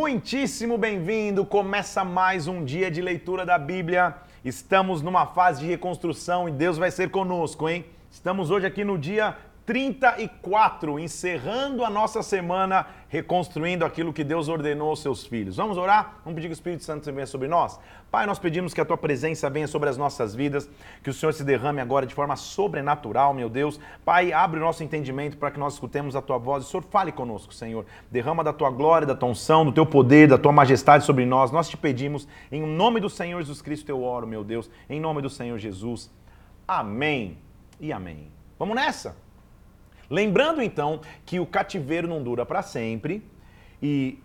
Muitíssimo bem-vindo! Começa mais um dia de leitura da Bíblia. Estamos numa fase de reconstrução e Deus vai ser conosco, hein? Estamos hoje aqui no dia 34, encerrando a nossa semana, reconstruindo aquilo que Deus ordenou aos seus filhos. Vamos orar? Vamos pedir que o Espírito Santo venha sobre nós? Pai, nós pedimos que a tua presença venha sobre as nossas vidas, que o Senhor se derrame agora de forma sobrenatural, meu Deus. Pai, abre o nosso entendimento para que nós escutemos a tua voz. O Senhor fale conosco, Senhor. Derrama da tua glória, da tua unção, do teu poder, da tua majestade sobre nós. Nós te pedimos, em nome do Senhor Jesus Cristo, eu oro, meu Deus, em nome do Senhor Jesus. Amém e amém. Vamos nessa? Lembrando então que o cativeiro não dura para sempre e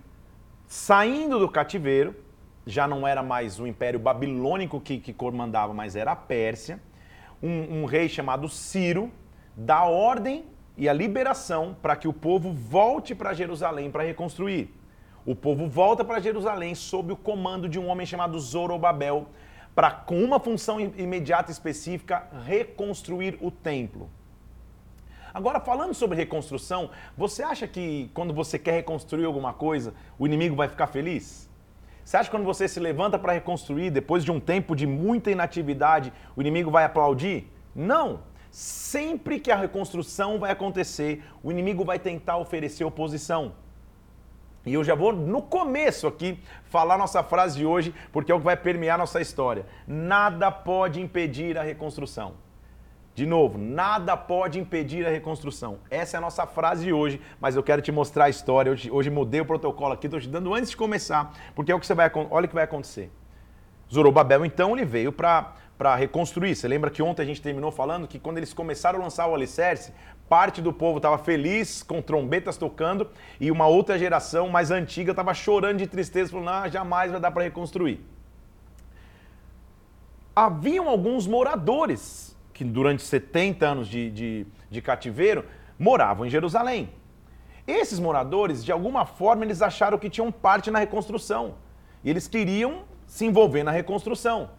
saindo do cativeiro, já não era mais o Império Babilônico que, que comandava, mas era a Pérsia. Um, um rei chamado Ciro dá ordem e a liberação para que o povo volte para Jerusalém para reconstruir. O povo volta para Jerusalém sob o comando de um homem chamado Zorobabel, para, com uma função imediata específica, reconstruir o templo. Agora, falando sobre reconstrução, você acha que quando você quer reconstruir alguma coisa, o inimigo vai ficar feliz? Você acha que quando você se levanta para reconstruir, depois de um tempo de muita inatividade, o inimigo vai aplaudir? Não! Sempre que a reconstrução vai acontecer, o inimigo vai tentar oferecer oposição. E eu já vou no começo aqui falar nossa frase de hoje, porque é o que vai permear nossa história. Nada pode impedir a reconstrução. De novo, nada pode impedir a reconstrução. Essa é a nossa frase de hoje, mas eu quero te mostrar a história. Hoje, hoje mudei o protocolo aqui, estou te dando antes de começar, porque é o que você vai, olha o que vai acontecer. Zorobabel, então, ele veio para reconstruir. Você lembra que ontem a gente terminou falando que quando eles começaram a lançar o alicerce, parte do povo estava feliz, com trombetas tocando, e uma outra geração mais antiga estava chorando de tristeza, falando, ah, jamais vai dar para reconstruir. Haviam alguns moradores que durante 70 anos de, de, de cativeiro moravam em Jerusalém. Esses moradores, de alguma forma, eles acharam que tinham parte na reconstrução. E eles queriam se envolver na reconstrução.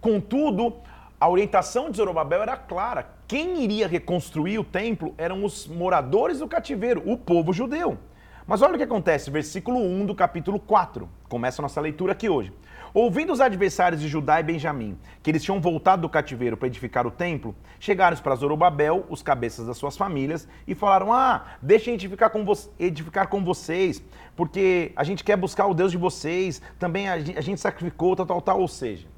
Contudo, a orientação de Zorobabel era clara. Quem iria reconstruir o templo eram os moradores do cativeiro, o povo judeu. Mas olha o que acontece, versículo 1 do capítulo 4. Começa a nossa leitura aqui hoje. Ouvindo os adversários de Judá e Benjamim que eles tinham voltado do cativeiro para edificar o templo, chegaram para Zorobabel, os cabeças das suas famílias, e falaram: Ah, deixem edificar com, edificar com vocês, porque a gente quer buscar o Deus de vocês, também a gente, a gente sacrificou, tal, tal, tal. Ou seja,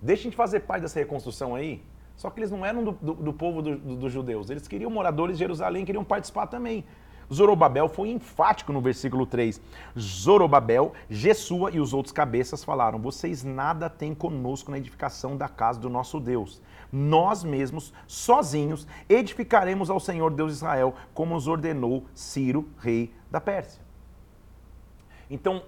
deixem de fazer parte dessa reconstrução aí. Só que eles não eram do, do, do povo dos do, judeus, eles queriam moradores de Jerusalém, queriam participar também. Zorobabel foi enfático no versículo 3. Zorobabel, Jesua e os outros cabeças falaram: Vocês nada têm conosco na edificação da casa do nosso Deus. Nós mesmos, sozinhos, edificaremos ao Senhor Deus de Israel, como nos ordenou Ciro, rei da Pérsia. Então,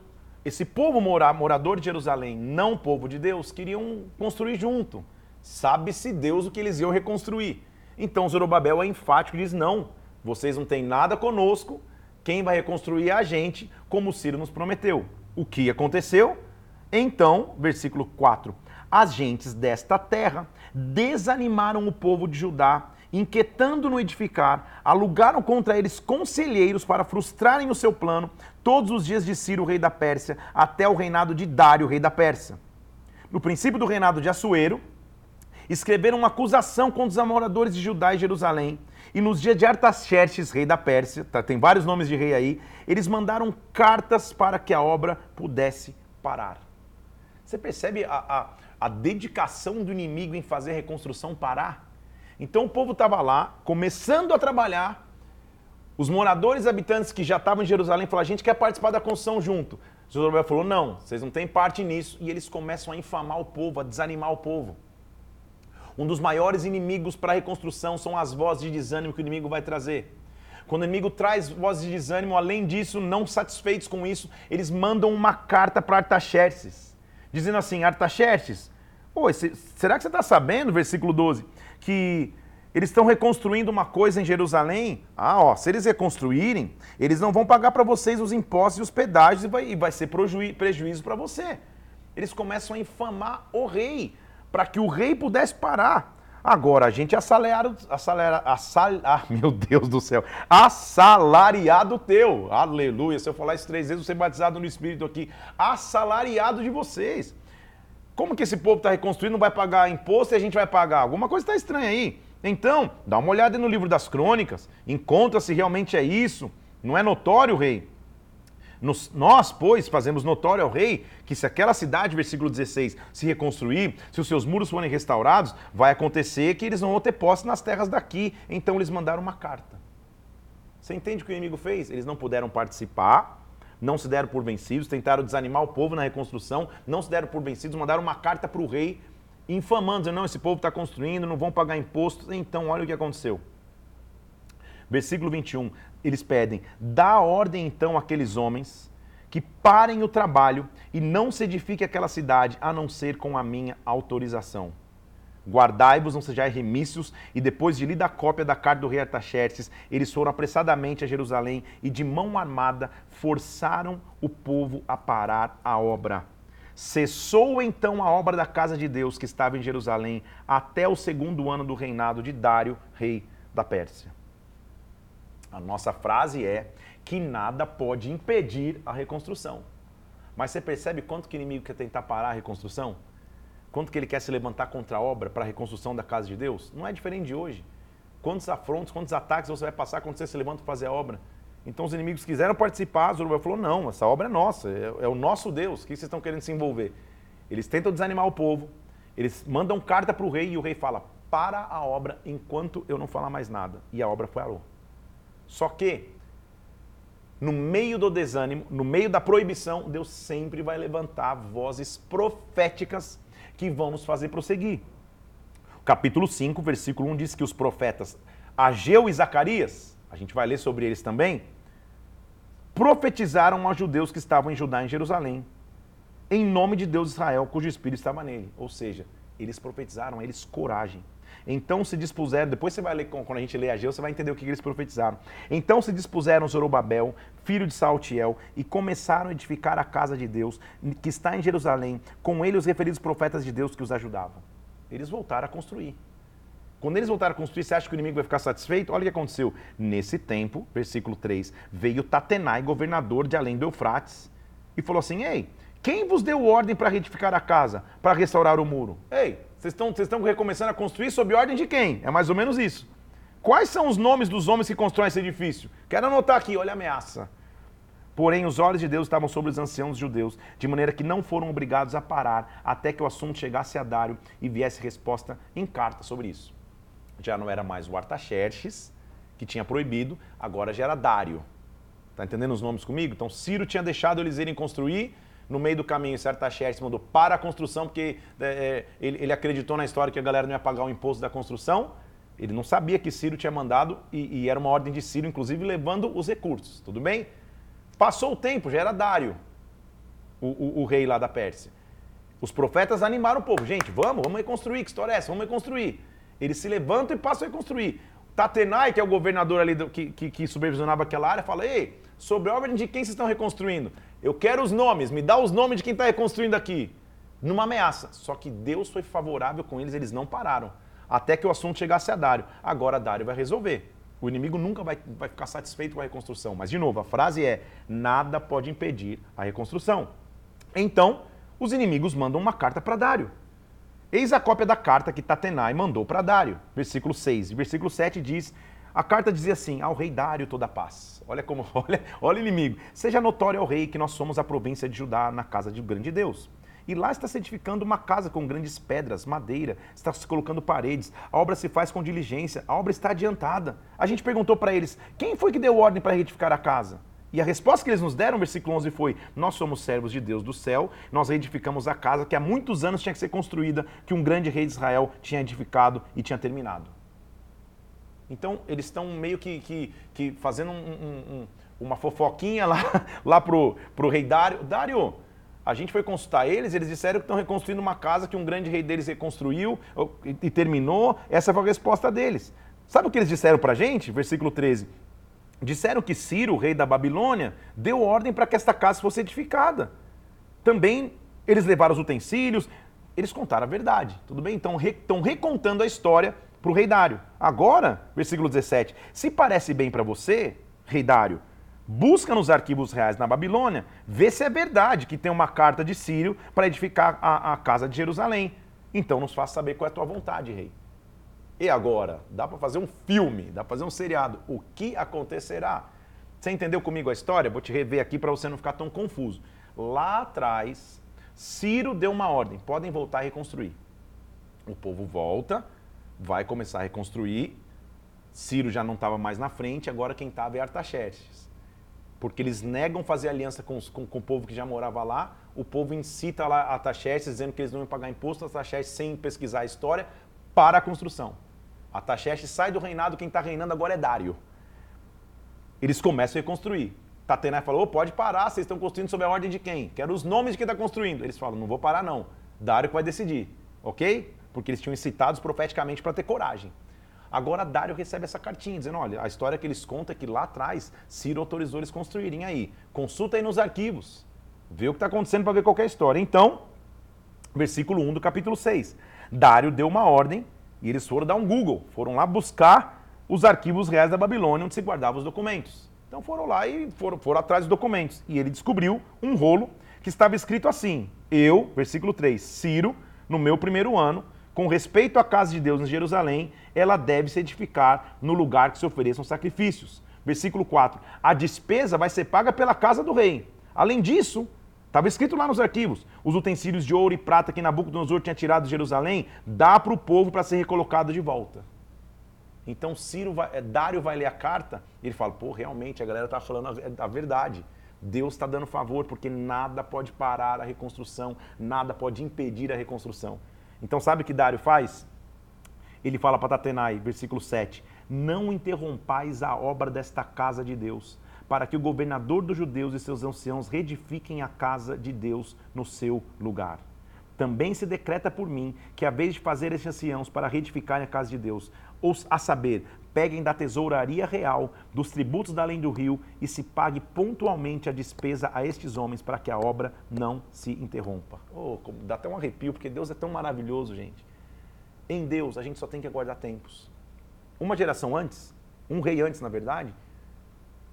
esse povo morador de Jerusalém, não povo de Deus, queriam construir junto. Sabe-se Deus o que eles iam reconstruir. Então Zorobabel é enfático e diz: não, vocês não têm nada conosco, quem vai reconstruir é a gente, como Ciro nos prometeu. O que aconteceu? Então, versículo 4: As gentes desta terra desanimaram o povo de Judá, inquietando no edificar, alugaram contra eles conselheiros para frustrarem o seu plano todos os dias de Ciro, rei da Pérsia, até o reinado de Dário, rei da Pérsia. No princípio do reinado de Assuero, escreveram uma acusação contra os moradores de Judá e Jerusalém e nos dias de Artaxerxes, rei da Pérsia, tá, tem vários nomes de rei aí, eles mandaram cartas para que a obra pudesse parar. Você percebe a, a, a dedicação do inimigo em fazer a reconstrução parar? Então o povo estava lá, começando a trabalhar, os moradores habitantes que já estavam em Jerusalém falaram: a gente quer participar da construção junto. Zorobabel falou: não, vocês não têm parte nisso. E eles começam a infamar o povo, a desanimar o povo. Um dos maiores inimigos para a reconstrução são as vozes de desânimo que o inimigo vai trazer. Quando o inimigo traz vozes de desânimo, além disso, não satisfeitos com isso, eles mandam uma carta para Artaxerxes, dizendo assim: Artaxerxes, será que você está sabendo, versículo 12, que eles estão reconstruindo uma coisa em Jerusalém? Ah, ó, se eles reconstruírem, eles não vão pagar para vocês os impostos e os pedágios e vai, e vai ser prejuízo para você. Eles começam a infamar o rei, para que o rei pudesse parar. Agora, a gente é assalariado, assalera, assal, ah, meu Deus do céu, assalariado teu, aleluia, se eu falar isso três vezes, você batizado no Espírito aqui, assalariado de vocês. Como que esse povo está reconstruindo, não vai pagar imposto e a gente vai pagar? Alguma coisa está estranha aí. Então, dá uma olhada no livro das crônicas, encontra se realmente é isso, não é notório, rei? Nos, nós, pois, fazemos notório ao rei que se aquela cidade, versículo 16, se reconstruir, se os seus muros forem restaurados, vai acontecer que eles não vão ter posse nas terras daqui. Então eles mandaram uma carta. Você entende o que o inimigo fez? Eles não puderam participar, não se deram por vencidos, tentaram desanimar o povo na reconstrução, não se deram por vencidos, mandaram uma carta para o rei, infamando, dizendo, não, esse povo está construindo, não vão pagar impostos. Então, olha o que aconteceu. Versículo 21 eles pedem: dá ordem então àqueles homens que parem o trabalho e não se edifique aquela cidade, a não ser com a minha autorização. Guardai-vos, não sejais remícios, e depois de lida a cópia da carta do rei Artaxerxes, eles foram apressadamente a Jerusalém e de mão armada forçaram o povo a parar a obra. Cessou então a obra da casa de Deus que estava em Jerusalém até o segundo ano do reinado de Dário, rei da Pérsia. A nossa frase é que nada pode impedir a reconstrução. Mas você percebe quanto que o inimigo quer tentar parar a reconstrução? Quanto que ele quer se levantar contra a obra para a reconstrução da casa de Deus? Não é diferente de hoje. Quantos afrontos, quantos ataques você vai passar quando você se levanta para fazer a obra? Então os inimigos quiseram participar, Zorobabel falou, não, essa obra é nossa, é, é o nosso Deus, o que vocês estão querendo se envolver? Eles tentam desanimar o povo, eles mandam carta para o rei e o rei fala, para a obra enquanto eu não falar mais nada. E a obra parou. Só que, no meio do desânimo, no meio da proibição, Deus sempre vai levantar vozes proféticas que vão nos fazer prosseguir. capítulo 5, versículo 1 diz que os profetas Ageu e Zacarias, a gente vai ler sobre eles também, profetizaram aos judeus que estavam em Judá, em Jerusalém, em nome de Deus de Israel, cujo espírito estava nele. Ou seja, eles profetizaram eles coragem. Então se dispuseram, depois você vai ler, quando a gente lê Ageu, você vai entender o que eles profetizaram. Então se dispuseram Zorobabel, filho de Saltiel, e começaram a edificar a casa de Deus, que está em Jerusalém, com ele os referidos profetas de Deus que os ajudavam. Eles voltaram a construir. Quando eles voltaram a construir, você acha que o inimigo vai ficar satisfeito? Olha o que aconteceu. Nesse tempo, versículo 3, veio Tatenai, governador de além do Eufrates, e falou assim: Ei, quem vos deu ordem para retificar a casa, para restaurar o muro? Ei, vocês estão, recomeçando a construir sob ordem de quem? É mais ou menos isso. Quais são os nomes dos homens que constroem esse edifício? Quero anotar aqui, olha a ameaça. Porém, os olhos de Deus estavam sobre os anciãos judeus, de maneira que não foram obrigados a parar até que o assunto chegasse a Dário e viesse resposta em carta sobre isso. Já não era mais o Artaxerxes, que tinha proibido, agora já era Dário. Está entendendo os nomes comigo? Então, Ciro tinha deixado eles irem construir, no meio do caminho, certo Taxerxes mandou para a construção, porque é, é, ele, ele, acreditou na história que a galera não ia pagar o imposto da construção. Ele não sabia que Ciro tinha mandado e, e era uma ordem de Ciro, inclusive levando os recursos. Tudo bem? Passou o tempo, já era Dário, o, o, o rei lá da Pérsia. Os profetas animaram o povo. Gente, vamos, vamos reconstruir. Que história é essa? Vamos reconstruir. Eles se levantam e passam a reconstruir. Tatenai, que é o governador ali do, que, que, que, supervisionava aquela área, fala: Ei, sobre a ordem de quem vocês estão reconstruindo? Eu quero os nomes, me dá os nomes de quem está reconstruindo aqui. Numa ameaça. Só que Deus foi favorável com eles, eles não pararam. Até que o assunto chegasse a Dário. Agora Dário vai resolver. O inimigo nunca vai, vai ficar satisfeito com a reconstrução. Mas, de novo, a frase é: nada pode impedir a reconstrução. Então, os inimigos mandam uma carta para Dário. Eis a cópia da carta que Tatenai mandou para Dário. Versículo 6. E versículo 7 diz a carta dizia assim: Ao rei Dário toda paz. Olha como, olha, olha inimigo. Seja notório ao rei que nós somos a província de Judá na casa de grande Deus. E lá está se edificando uma casa com grandes pedras, madeira, está se colocando paredes, a obra se faz com diligência, a obra está adiantada. A gente perguntou para eles: quem foi que deu ordem para edificar a casa? E a resposta que eles nos deram, versículo 11, foi: Nós somos servos de Deus do céu, nós edificamos a casa que há muitos anos tinha que ser construída, que um grande rei de Israel tinha edificado e tinha terminado. Então, eles estão meio que, que, que fazendo um, um, um, uma fofoquinha lá, lá pro, pro rei Dário. Dário, a gente foi consultar eles, eles disseram que estão reconstruindo uma casa que um grande rei deles reconstruiu e, e terminou. Essa foi a resposta deles. Sabe o que eles disseram para a gente? Versículo 13. Disseram que Ciro, rei da Babilônia, deu ordem para que esta casa fosse edificada. Também eles levaram os utensílios, eles contaram a verdade. Tudo bem? Então estão recontando a história para o rei Dário. Agora, versículo 17: se parece bem para você, rei Dário, busca nos arquivos reais na Babilônia, vê se é verdade que tem uma carta de Sírio para edificar a, a casa de Jerusalém. Então nos faça saber qual é a tua vontade, rei. E agora? Dá para fazer um filme, dá para fazer um seriado. O que acontecerá? Você entendeu comigo a história? Vou te rever aqui para você não ficar tão confuso. Lá atrás, Ciro deu uma ordem: podem voltar a reconstruir. O povo volta, vai começar a reconstruir. Ciro já não estava mais na frente, agora quem estava é Artaxerxes. Porque eles negam fazer aliança com, com, com, o povo que já morava lá. O povo incita lá Artaxerxes, dizendo que eles não iam pagar imposto. Artaxerxes, sem pesquisar a história, para a construção. Artaxerxes sai do reinado, quem está reinando agora é Dário. Eles começam a reconstruir. Tatenai falou, oh, pode parar, vocês estão construindo sob a ordem de quem? Quero os nomes de quem está construindo. Eles falam, não vou parar não. Dário que vai decidir, ok? Porque eles tinham incitados profeticamente para ter coragem. Agora Dário recebe essa cartinha dizendo, olha, a história que eles contam é que lá atrás Ciro autorizou eles construírem aí. Consulta aí nos arquivos. Vê o que está acontecendo para ver qualquer história. Então, versículo 1 do capítulo 6. Dário deu uma ordem e eles foram dar um Google. Foram lá buscar os arquivos reais da Babilônia, onde se guardavam os documentos. Então foram lá e foram, foram atrás dos documentos. E ele descobriu um rolo que estava escrito assim: Eu, versículo 3, Ciro, no meu primeiro ano, com respeito à casa de Deus em Jerusalém, ela deve se edificar no lugar que se ofereçam sacrifícios. Versículo 4: A despesa vai ser paga pela casa do rei. Além disso, estava escrito lá nos arquivos: os utensílios de ouro e prata que Nabucodonosor tinha tirado de Jerusalém, dá para o povo para ser recolocado de volta. Então Ciro vai, é, Dário vai ler a carta e ele fala: pô, realmente a galera está falando a, a verdade. Deus está dando favor, porque nada pode parar a reconstrução, nada pode impedir a reconstrução. Então, sabe o que Dário faz? Ele fala para Tatenai, versículo 7: Não interrompais a obra desta casa de Deus, para que o governador dos judeus e seus anciãos reedifiquem a casa de Deus no seu lugar. Também se decreta por mim que, a vez de fazer estes anciãos para reedificarem a casa de Deus, ou a saber, peguem da tesouraria real, dos tributos da além do rio, e se pague pontualmente a despesa a estes homens para que a obra não se interrompa. Oh, dá até um arrepio, porque Deus é tão maravilhoso, gente. Em Deus, a gente só tem que aguardar tempos. Uma geração antes, um rei antes, na verdade,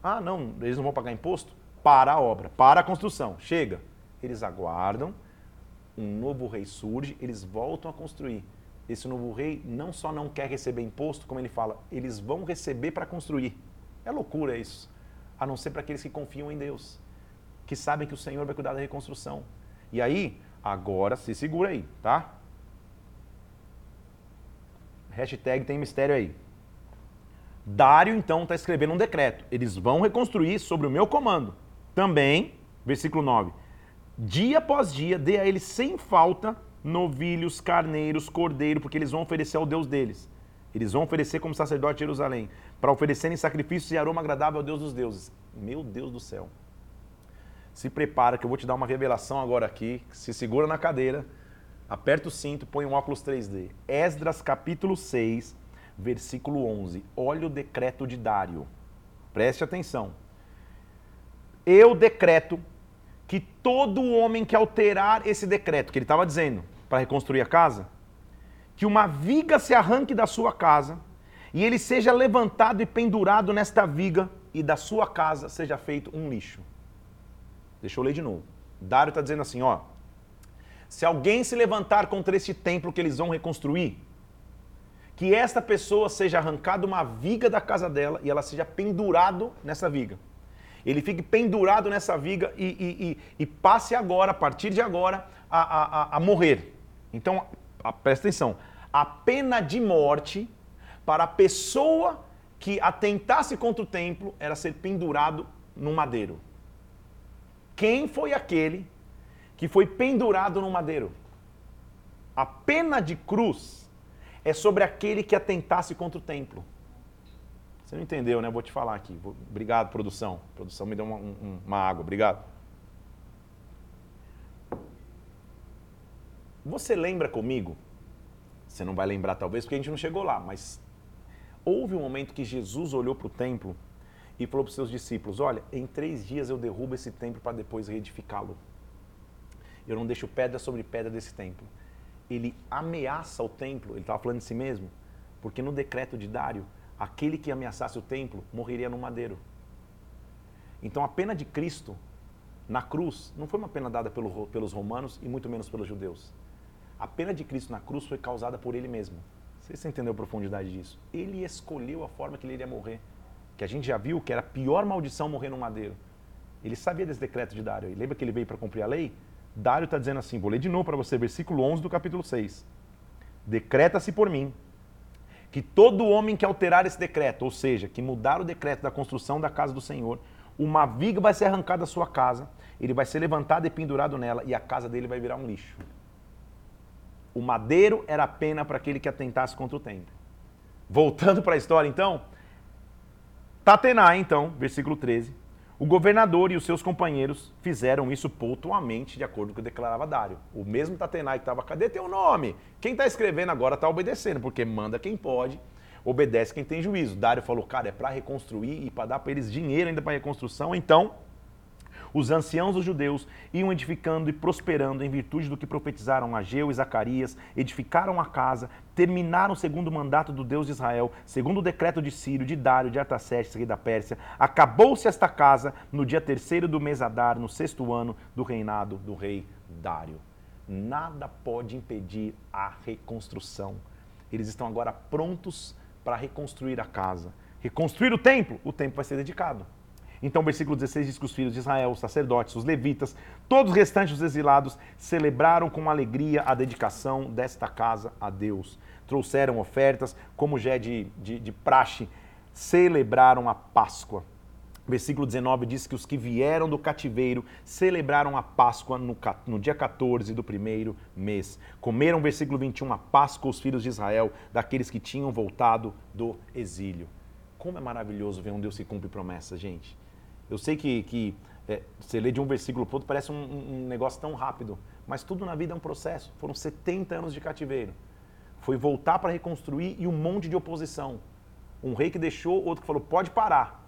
ah, não, eles não vão pagar imposto? Para a obra, para a construção. Chega. Eles aguardam, um novo rei surge, eles voltam a construir esse novo rei não só não quer receber imposto, como ele fala, eles vão receber para construir. É loucura isso. A não ser para aqueles que confiam em Deus, que sabem que o Senhor vai cuidar da reconstrução. E aí, agora se segura aí, tá? Hashtag tem mistério aí. Dário, então, está escrevendo um decreto. Eles vão reconstruir sobre o meu comando. Também, versículo 9. Dia após dia, dê a eles sem falta novilhos, carneiros, cordeiro, porque eles vão oferecer ao Deus deles. Eles vão oferecer como sacerdote de Jerusalém, para oferecerem sacrifícios e aroma agradável ao Deus dos deuses. Meu Deus do céu. Se prepara que eu vou te dar uma revelação agora aqui. Se segura na cadeira, aperta o cinto, põe um óculos 3D. Esdras capítulo 6, versículo 11. Olha o decreto de Dário. Preste atenção. Eu decreto que todo homem que alterar esse decreto, que ele estava dizendo, para reconstruir a casa, que uma viga se arranque da sua casa e ele seja levantado e pendurado nesta viga e da sua casa seja feito um lixo. Deixa eu ler de novo. Dário está dizendo assim, ó. Se alguém se levantar contra este templo que eles vão reconstruir, que esta pessoa seja arrancada uma viga da casa dela e ela seja pendurado nessa viga ele fique pendurado nessa viga e, e, e, e passe agora, a partir de agora, a, a, a morrer. Então, a, presta atenção: a pena de morte para a pessoa que atentasse contra o templo era ser pendurado no madeiro. Quem foi aquele que foi pendurado no madeiro? A pena de cruz é sobre aquele que atentasse contra o templo. Você não entendeu, né? Vou te falar aqui. Obrigado, produção. A produção me deu uma, um, uma água. Obrigado. Você lembra comigo? Você não vai lembrar talvez porque a gente não chegou lá, mas houve um momento que Jesus olhou para o templo e falou para os seus discípulos: Olha, em três dias eu derrubo esse templo para depois reedificá-lo. Eu não deixo pedra sobre pedra desse templo. ele ameaça o templo, ele estava falando de si mesmo, porque no decreto de Dário, aquele que ameaçasse o templo morreria no madeiro. Então a pena de Cristo na cruz não foi uma pena dada pelo, pelos romanos e muito menos pelos judeus. A pena de Cristo na cruz foi causada por ele mesmo. Você entendeu a profundidade disso? Ele escolheu a forma que ele iria morrer. Que a gente já viu que era a pior maldição morrer no madeiro. Ele sabia desse decreto de Dário. lembra que ele veio para cumprir a lei? Dário está dizendo assim, vou ler de novo para você, versículo 11 do capítulo 6. Decreta-se por mim que todo homem que alterar esse decreto, ou seja, que mudar o decreto da construção da casa do Senhor, uma viga vai ser arrancada da sua casa, ele vai ser levantado e pendurado nela e a casa dele vai virar um lixo. O madeiro era a pena para aquele que atentasse contra o templo. Voltando para a história então, Tatenai então, versículo 13, o governador e os seus companheiros fizeram isso pontualmente, de acordo com o que declarava Dário. O mesmo Tatenai que estava, cadê teu nome? Quem está escrevendo agora está obedecendo, porque manda quem pode, obedece quem tem juízo. Dário falou, cara, é para reconstruir e para dar para eles dinheiro ainda para reconstrução, então os anciãos dos judeus iam edificando e prosperando em virtude do que profetizaram Ageu e Zacarias, edificaram a casa, terminaram segundo o mandato do Deus de Israel, segundo o decreto de Sírio, de Dário, de Artaxerxes, rei da Pérsia. Acabou-se esta casa no dia terceiro do mês Adar, no sexto ano do reinado do rei Dário. Nada pode impedir a reconstrução. Eles estão agora prontos para reconstruir a casa. Reconstruir o templo, o templo vai ser dedicado. Então, o versículo 16 diz que os filhos de Israel, os sacerdotes, os levitas, todos os restantes dos exilados, celebraram com alegria a dedicação desta casa a Deus. Trouxeram ofertas, como já é de, de, de praxe, celebraram a Páscoa. Versículo 19 diz que os que vieram do cativeiro celebraram a Páscoa no, no, dia 14 do primeiro mês. Comeram, versículo 21, a Páscoa os filhos de Israel, daqueles que tinham voltado do exílio. Como é maravilhoso ver um Deus que cumpre promessas, gente. Eu sei que, que é, você lê de um versículo para outro, parece um, um, negócio tão rápido, mas tudo na vida é um processo. Foram 70 anos de cativeiro. Foi voltar para reconstruir e um monte de oposição. Um rei que deixou, outro que falou: pode parar.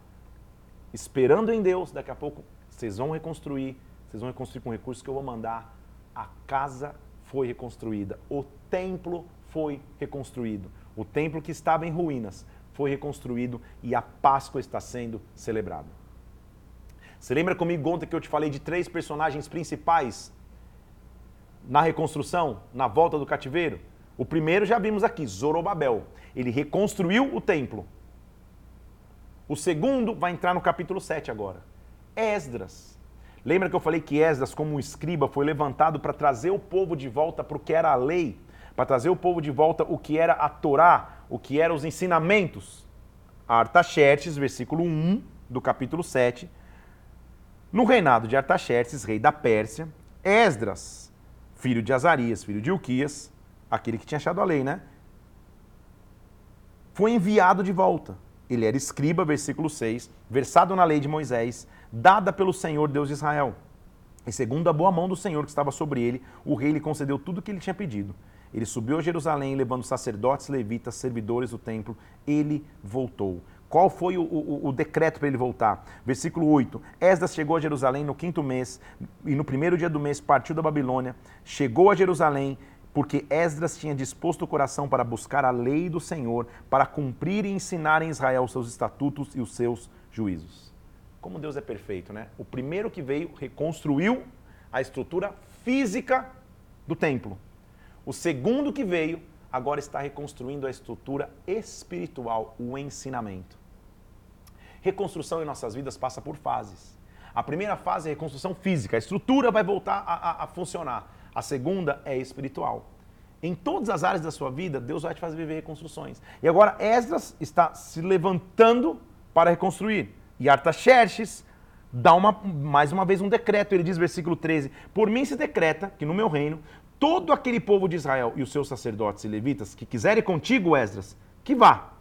Esperando em Deus, daqui a pouco vocês vão reconstruir, vocês vão reconstruir com recursos que eu vou mandar. A casa foi reconstruída, o templo foi reconstruído. O templo que estava em ruínas foi reconstruído e a Páscoa está sendo celebrada. Você lembra comigo ontem que eu te falei de três personagens principais na reconstrução, na volta do cativeiro? O primeiro já vimos aqui, Zorobabel. Ele reconstruiu o templo. O segundo vai entrar no capítulo 7 agora. Esdras. Lembra que eu falei que Esdras, como um escriba, foi levantado para trazer o povo de volta para o que era a lei, para trazer o povo de volta o que era a Torá, o que eram os ensinamentos? Artaxerxes, versículo 1 do capítulo 7, no reinado de Artaxerxes, rei da Pérsia, Esdras, filho de Azarias, filho de Uquias, aquele que tinha achado a lei, né? Foi enviado de volta. Ele era escriba, versículo 6, versado na lei de Moisés, dada pelo Senhor Deus de Israel. E segundo a boa mão do Senhor que estava sobre ele, o rei lhe concedeu tudo o que ele tinha pedido. Ele subiu a Jerusalém, levando sacerdotes, levitas, servidores do templo. Ele voltou. Qual foi o, o, o decreto para ele voltar? Versículo 8. Esdras chegou a Jerusalém no quinto mês, e no primeiro dia do mês partiu da Babilônia. Chegou a Jerusalém, porque Esdras tinha disposto o coração para buscar a lei do Senhor, para cumprir e ensinar em Israel os seus estatutos e os seus juízos. Como Deus é perfeito, né? O primeiro que veio reconstruiu a estrutura física do templo. O segundo que veio agora está reconstruindo a estrutura espiritual, o ensinamento. Reconstrução em nossas vidas passa por fases. A primeira fase é reconstrução física, a estrutura vai voltar a, a, a funcionar. A segunda é espiritual. Em todas as áreas da sua vida, Deus vai te fazer viver reconstruções. E agora Esdras está se levantando para reconstruir. E Artaxerxes dá uma, mais uma vez um decreto. Ele diz, versículo 13: Por mim se decreta que no meu reino, todo aquele povo de Israel e os seus sacerdotes e levitas que quiserem contigo, Esdras, que vá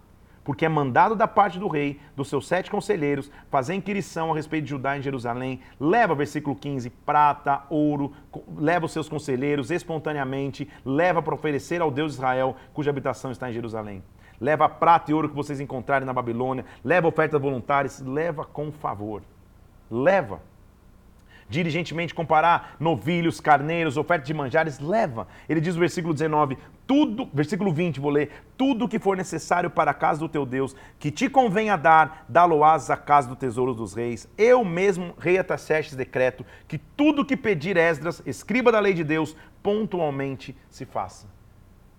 porque é mandado da parte do rei, dos seus sete conselheiros, fazer inquirição a respeito de Judá em Jerusalém, leva, versículo 15, prata, ouro, leva os seus conselheiros espontaneamente, leva para oferecer ao Deus de Israel, cuja habitação está em Jerusalém. Leva prata e ouro que vocês encontrarem na Babilônia, leva ofertas voluntárias, leva com favor. Leva. Diligentemente comparar novilhos, carneiros, ofertas de manjares, leva. Ele diz no versículo 19: tudo, versículo 20, vou ler, tudo que for necessário para a casa do teu Deus, que te convenha dar, dá-lo-ás à casa do tesouro dos reis. Eu mesmo, rei Ataxerxes, decreto que tudo que pedir Esdras, escriba da lei de Deus, pontualmente se faça.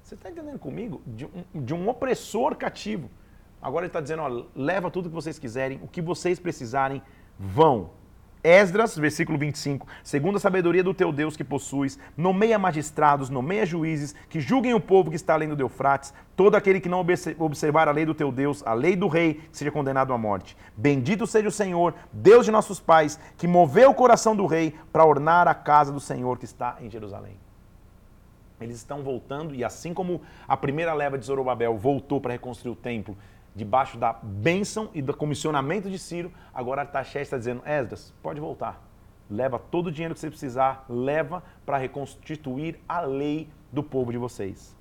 Você está entendendo comigo? De um, de um opressor cativo. Agora ele está dizendo, ó, leva tudo que vocês quiserem, o que vocês precisarem, vão. Esdras, versículo 25, segundo a sabedoria do teu Deus que possuis, nomeia magistrados, nomeia juízes, que julguem o povo que está além do Eufrates, todo aquele que não observar a lei do teu Deus, a lei do rei, seja condenado à morte. Bendito seja o Senhor, Deus de nossos pais, que moveu o coração do rei para ornar a casa do Senhor que está em Jerusalém. Eles estão voltando, e assim como a primeira leva de Zorobabel voltou para reconstruir o templo, debaixo da bênção e do comissionamento de Ciro, agora Artaxerxes está dizendo, Esdras, pode voltar. Leva todo o dinheiro que você precisar, leva para reconstituir a lei do povo de vocês.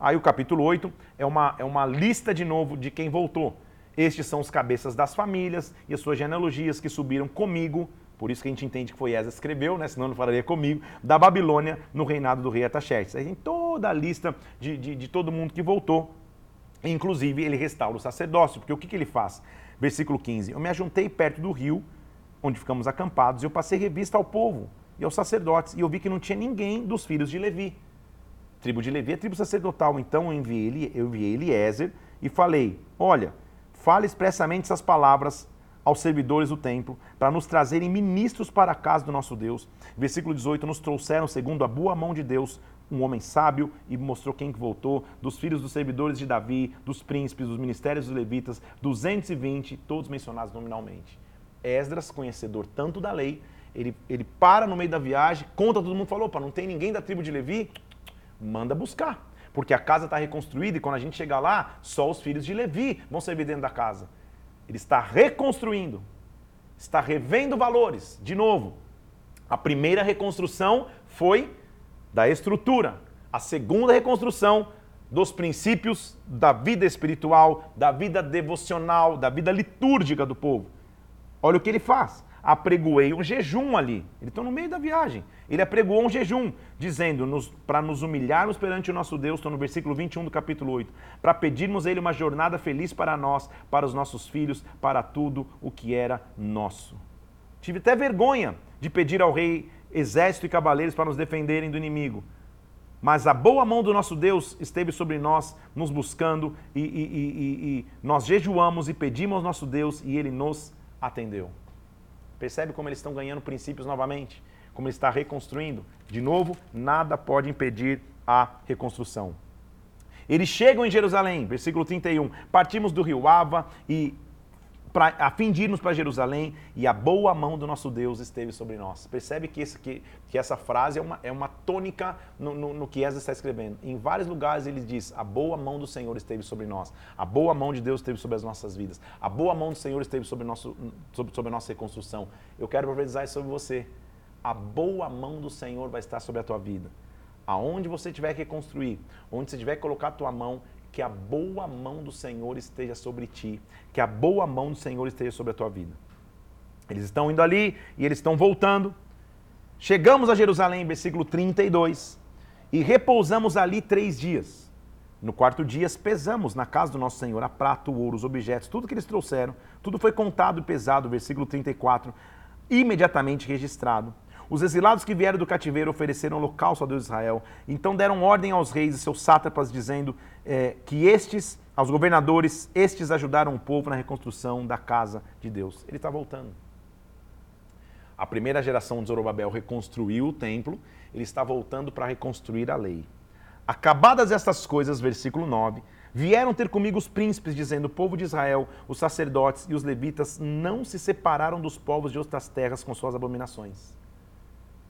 Aí o capítulo 8 é uma, é uma lista de novo de quem voltou. Estes são os cabeças das famílias e as suas genealogias que subiram comigo, por isso que a gente entende que foi Esdras que escreveu, né? senão não falaria comigo, da Babilônia no reinado do rei Artaxerxes. Aí tem toda a lista de, de, de todo mundo que voltou Inclusive, ele restaura o sacerdócio, porque o que, que ele faz? Versículo 15: Eu me ajuntei perto do rio, onde ficamos acampados, e eu passei revista ao povo e aos sacerdotes, e eu vi que não tinha ninguém dos filhos de Levi. Tribo de Levi é tribo sacerdotal, então eu enviei, eu enviei Eliezer e falei: Olha, fale expressamente essas palavras aos servidores do templo, para nos trazerem ministros para a casa do nosso Deus. Versículo 18: Nos trouxeram, segundo a boa mão de Deus, um homem sábio e mostrou quem que voltou, dos filhos dos servidores de Davi, dos príncipes, dos ministérios dos levitas, 220, todos mencionados nominalmente. Esdras, conhecedor tanto da lei, ele, ele para no meio da viagem, conta todo mundo, falou, opa, não tem ninguém da tribo de Levi? Manda buscar. Porque a casa está reconstruída e quando a gente chegar lá, só os filhos de Levi vão servir dentro da casa. Ele está reconstruindo, está revendo valores. De novo, a primeira reconstrução foi da estrutura. A segunda reconstrução dos princípios da vida espiritual, da vida devocional, da vida litúrgica do povo. Olha o que ele faz. Apregoei um jejum ali. Eles estão no meio da viagem. Ele apregoou um jejum, dizendo para nos humilharmos perante o nosso Deus, estou no versículo 21 do capítulo 8, para pedirmos a Ele uma jornada feliz para nós, para os nossos filhos, para tudo o que era nosso. Tive até vergonha de pedir ao rei exército e cavaleiros para nos defenderem do inimigo. Mas a boa mão do nosso Deus esteve sobre nós, nos buscando, e, e, e, e, nós jejuamos e pedimos ao nosso Deus e ele nos atendeu. Percebe como eles estão ganhando princípios novamente? Como ele está reconstruindo? De novo, nada pode impedir a reconstrução. Eles chegam em Jerusalém, versículo 31. Partimos do rio Ava e pra, a fim de irmos para Jerusalém e a boa mão do nosso Deus esteve sobre nós. Percebe que, esse, que, que essa frase é uma, é uma tônica no, no, no que Esdras está escrevendo. Em vários lugares ele diz: a boa mão do Senhor esteve sobre nós, a boa mão de Deus esteve sobre as nossas vidas, a boa mão do Senhor esteve sobre, nosso, sobre, sobre a nossa reconstrução. Eu quero profetizar isso sobre você. A boa mão do Senhor vai estar sobre a tua vida. Aonde você tiver que reconstruir, onde você tiver que colocar a tua mão, que a boa mão do Senhor esteja sobre ti, que a boa mão do Senhor esteja sobre a tua vida. Eles estão indo ali e eles estão voltando. Chegamos a Jerusalém, versículo 32, e repousamos ali três dias. No quarto dia, pesamos na casa do nosso Senhor a prata, o ouro, os objetos, tudo que eles trouxeram, tudo foi contado e pesado, versículo 34, imediatamente registrado. Os exilados que vieram do cativeiro ofereceram holocausto ao Deus de Israel. Então deram ordem aos reis e seus sátrapas, dizendo é, que estes, aos governadores, estes ajudaram o povo na reconstrução da casa de Deus. Ele está voltando. A primeira geração de Zorobabel reconstruiu o templo, ele está voltando para reconstruir a lei. Acabadas estas coisas, versículo 9, vieram ter comigo os príncipes, dizendo: O povo de Israel, os sacerdotes e os levitas não se separaram dos povos de outras terras com suas abominações.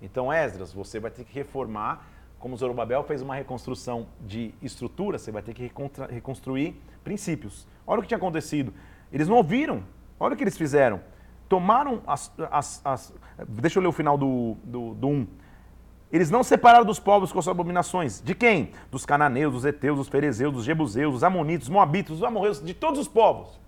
Então, Esdras, você vai ter que reformar, como Zorobabel fez uma reconstrução de estrutura, você vai ter que reconstruir princípios. Olha o que tinha acontecido. Eles não ouviram. Olha o que eles fizeram. Tomaram as. as, as deixa eu ler o final do, do, do 1. Eles não separaram dos povos com suas abominações. De quem? Dos cananeus, dos heteus, dos ferezeus, dos jebuseus, dos amonitos, dos moabitos, dos amorreus, de todos os povos.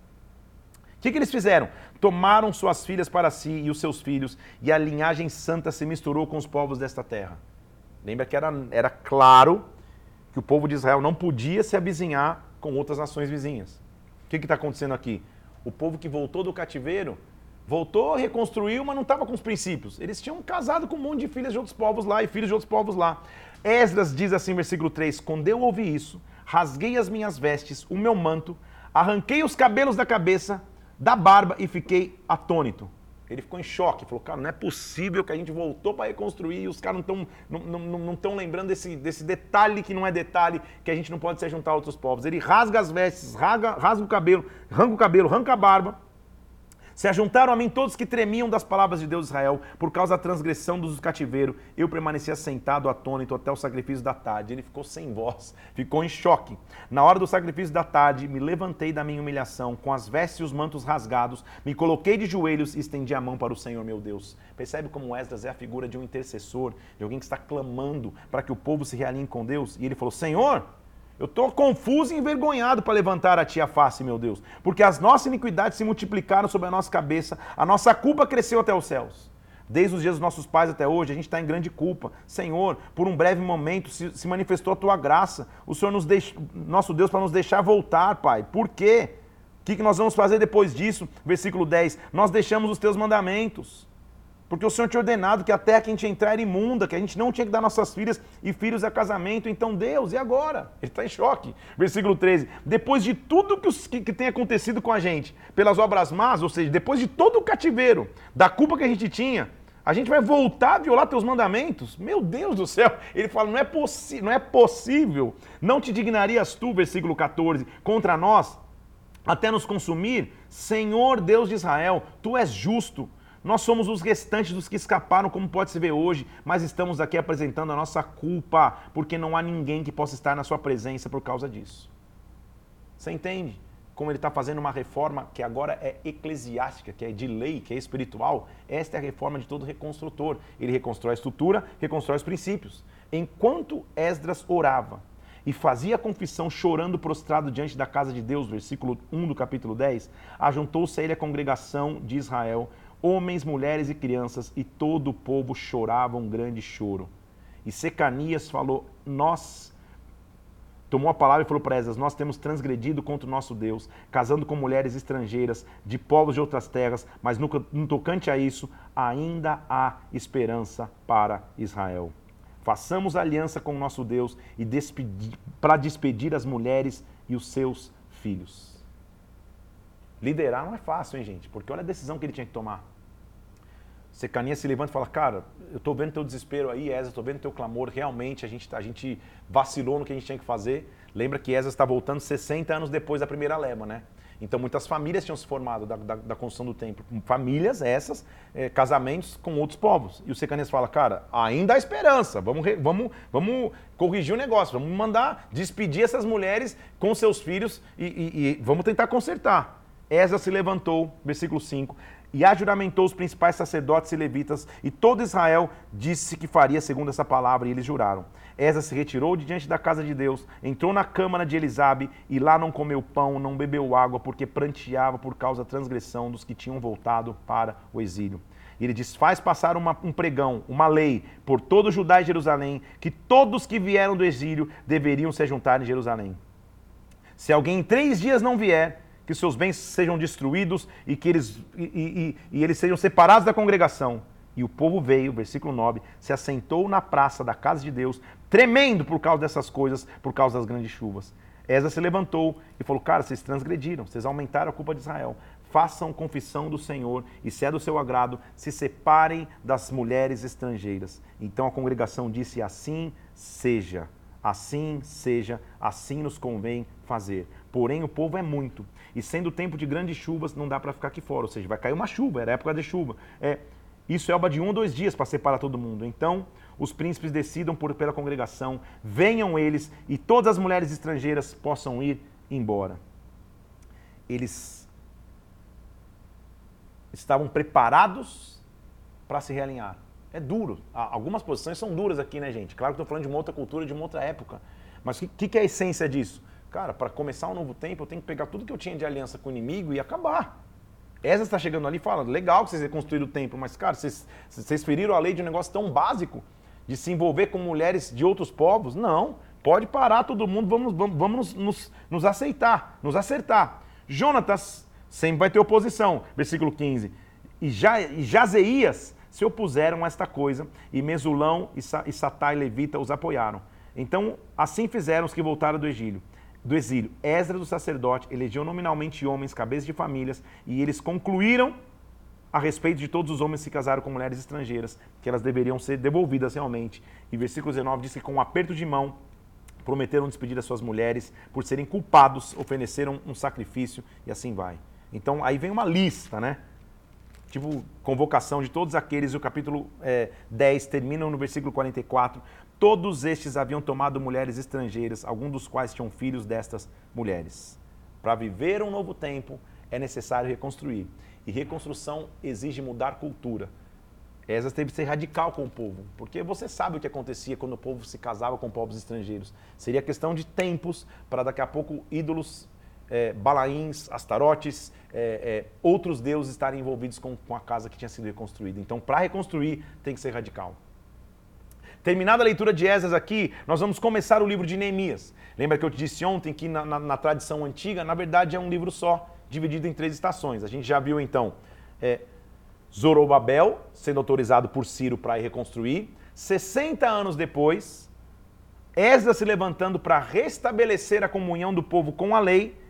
Que, que eles fizeram? Tomaram suas filhas para si e os seus filhos, e a linhagem santa se misturou com os povos desta terra. Lembra que era, era claro que o povo de Israel não podia se avizinhar com outras nações vizinhas. O que está acontecendo aqui? O povo que voltou do cativeiro voltou, reconstruiu, mas não estava com os princípios. Eles tinham casado com um monte de filhas de outros povos lá e filhos de outros povos lá. Esdras diz assim, versículo 3: Quando eu ouvi isso, rasguei as minhas vestes, o meu manto, arranquei os cabelos da cabeça, da barba e fiquei atônito. Ele ficou em choque, falou, cara, não é possível que a gente voltou para reconstruir e os caras não estão não, não, não lembrando desse, desse detalhe que não é detalhe, que a gente não pode se juntar a outros povos. Ele rasga as vestes, rasga, rasga o cabelo, arranca o cabelo, arranca a barba, se ajuntaram a mim todos que tremiam das palavras de Deus de Israel por causa da transgressão dos cativeiro. Eu permanecia sentado, atônito, até o sacrifício da tarde. Ele ficou sem voz, ficou em choque. Na hora do sacrifício da tarde, me levantei da minha humilhação, com as vestes e os mantos rasgados, me coloquei de joelhos e estendi a mão para o Senhor, meu Deus. Percebe como Esdras é a figura de um intercessor, de alguém que está clamando para que o povo se realinhe com Deus? E ele falou: Senhor, eu estou confuso e envergonhado para levantar a ti a face, meu Deus, porque as nossas iniquidades se multiplicaram sobre a nossa cabeça, a nossa culpa cresceu até os céus. Desde os dias dos nossos pais até hoje, a gente está em grande culpa. Senhor, por um breve momento se, se manifestou a tua graça. O Senhor, nos deix... nosso Deus, para nos deixar voltar, Pai. Por quê? O que, que nós vamos fazer depois disso? Versículo 10: Nós deixamos os teus mandamentos. Porque o Senhor tinha ordenado que a terra que a gente entrar era imunda, que a gente não tinha que dar nossas filhas e filhos a casamento. Então, Deus, e agora? Ele está em choque. Versículo 13. Depois de tudo que, os, que, que, tem acontecido com a gente, pelas obras más, ou seja, depois de todo o cativeiro, da culpa que a gente tinha, a gente vai voltar a violar teus mandamentos? Meu Deus do céu! Ele fala: não é, não é possível. Não te dignarias tu, versículo 14, contra nós, até nos consumir? Senhor Deus de Israel, tu és justo nós somos os restantes dos que escaparam, como pode se ver hoje, mas estamos aqui apresentando a nossa culpa, porque não há ninguém que possa estar na sua presença por causa disso. Você entende? Como ele está fazendo uma reforma que agora é eclesiástica, que é de lei, que é espiritual. Esta é a reforma de todo reconstrutor. Ele reconstrói a estrutura, reconstrói os princípios. Enquanto Esdras orava e fazia confissão chorando prostrado diante da casa de Deus, versículo 1 do capítulo 10, ajuntou-se a ele a congregação de Israel homens, mulheres e crianças, e todo o povo chorava um grande choro. E Secanias falou: Nós, tomou a palavra e falou para Esdras: Nós temos transgredido contra o nosso Deus, casando com mulheres estrangeiras, de povos de outras terras, mas no, no tocante a isso, ainda há esperança para Israel. Façamos aliança com o nosso Deus e para despedir as mulheres e os seus filhos. Liderar não é fácil, hein, gente? Porque olha a decisão que ele tinha que tomar. Secania se levanta e fala, cara, eu estou vendo teu desespero aí, Esa, estou vendo teu clamor, realmente a gente, a gente vacilou no que a gente tinha que fazer. Lembra que Esa está voltando 60 anos depois da primeira leva, né? Então muitas famílias tinham se formado da, da, da construção do templo. Famílias essas, é, casamentos com outros povos. E o Secanias fala, cara, ainda há esperança, vamos, vamos, vamos corrigir o negócio, vamos mandar despedir essas mulheres com seus filhos e, e, e vamos tentar consertar. Esa se levantou, versículo 5, e ajuramentou os principais sacerdotes e levitas, e todo Israel disse que faria segundo essa palavra, e eles juraram. Esa se retirou de diante da casa de Deus, entrou na câmara de Elisabe, e lá não comeu pão, não bebeu água, porque pranteava por causa da transgressão dos que tinham voltado para o exílio. E ele diz: Faz passar uma, um pregão, uma lei, por todo Judá e Jerusalém, que todos que vieram do exílio deveriam se juntar em Jerusalém. Se alguém em três dias não vier, que seus bens sejam destruídos e que eles, e, e, e eles sejam separados da congregação. E o povo veio, versículo 9, se assentou na praça da casa de Deus, tremendo por causa dessas coisas, por causa das grandes chuvas. Esa se levantou e falou: Cara, vocês transgrediram, vocês aumentaram a culpa de Israel. Façam confissão do Senhor e, se é do seu agrado, se separem das mulheres estrangeiras. Então a congregação disse: Assim seja, assim seja, assim nos convém fazer. Porém, o povo é muito. E sendo tempo de grandes chuvas, não dá para ficar aqui fora. Ou seja, vai cair uma chuva, era época de chuva. É, isso é obra de um ou dois dias para separar todo mundo. Então, os príncipes decidam por, pela congregação, venham eles e todas as mulheres estrangeiras possam ir embora. Eles estavam preparados para se realinhar. É duro. Algumas posições são duras aqui, né, gente? Claro que estou falando de uma outra cultura, de uma outra época. Mas o que, que é a essência disso? Cara, para começar um novo tempo, eu tenho que pegar tudo que eu tinha de aliança com o inimigo e acabar. Esdras está chegando ali e fala, legal que vocês reconstruíram o templo, mas, cara, vocês, vocês feriram a lei de um negócio tão básico, de se envolver com mulheres de outros povos? Não, pode parar todo mundo, vamos, vamos, vamos nos, nos aceitar, nos acertar. Jonatas sempre vai ter oposição, versículo 15. E, já, e Jazeias se opuseram a esta coisa, e Mesulão e, Sa, e Satai Levita os apoiaram. Então, assim fizeram os que voltaram do exílio do exílio. Esdras, do sacerdote, elegeu nominalmente homens, cabeças de famílias, e eles concluíram a respeito de todos os homens que se casaram com mulheres estrangeiras, que elas deveriam ser devolvidas realmente. E versículo 19 diz que com um aperto de mão prometeram despedir as suas mulheres, por serem culpados, ofereceram um sacrifício e assim vai. Então aí vem uma lista, né? Tipo, convocação de todos aqueles, o capítulo é, 10 termina no versículo 44, Todos estes haviam tomado mulheres estrangeiras, alguns dos quais tinham filhos destas mulheres. Para viver um novo tempo, é necessário reconstruir. E reconstrução exige mudar cultura. Esas teve que ser radical com o povo, porque você sabe o que acontecia quando o povo se casava com povos estrangeiros. Seria questão de tempos para daqui a pouco ídolos, é, balaíns, astarotes, é, é, outros deuses estarem envolvidos com, com a casa que tinha sido reconstruída. Então, para reconstruir, tem que ser radical. Terminada a leitura de Esdras aqui, nós vamos começar o livro de Neemias. Lembra que eu te disse ontem que na, na, na tradição antiga, na verdade, é um livro só, dividido em três estações. A gente já viu então é, Zorobabel sendo autorizado por Ciro para reconstruir. 60 anos depois, Esdras se levantando para restabelecer a comunhão do povo com a lei.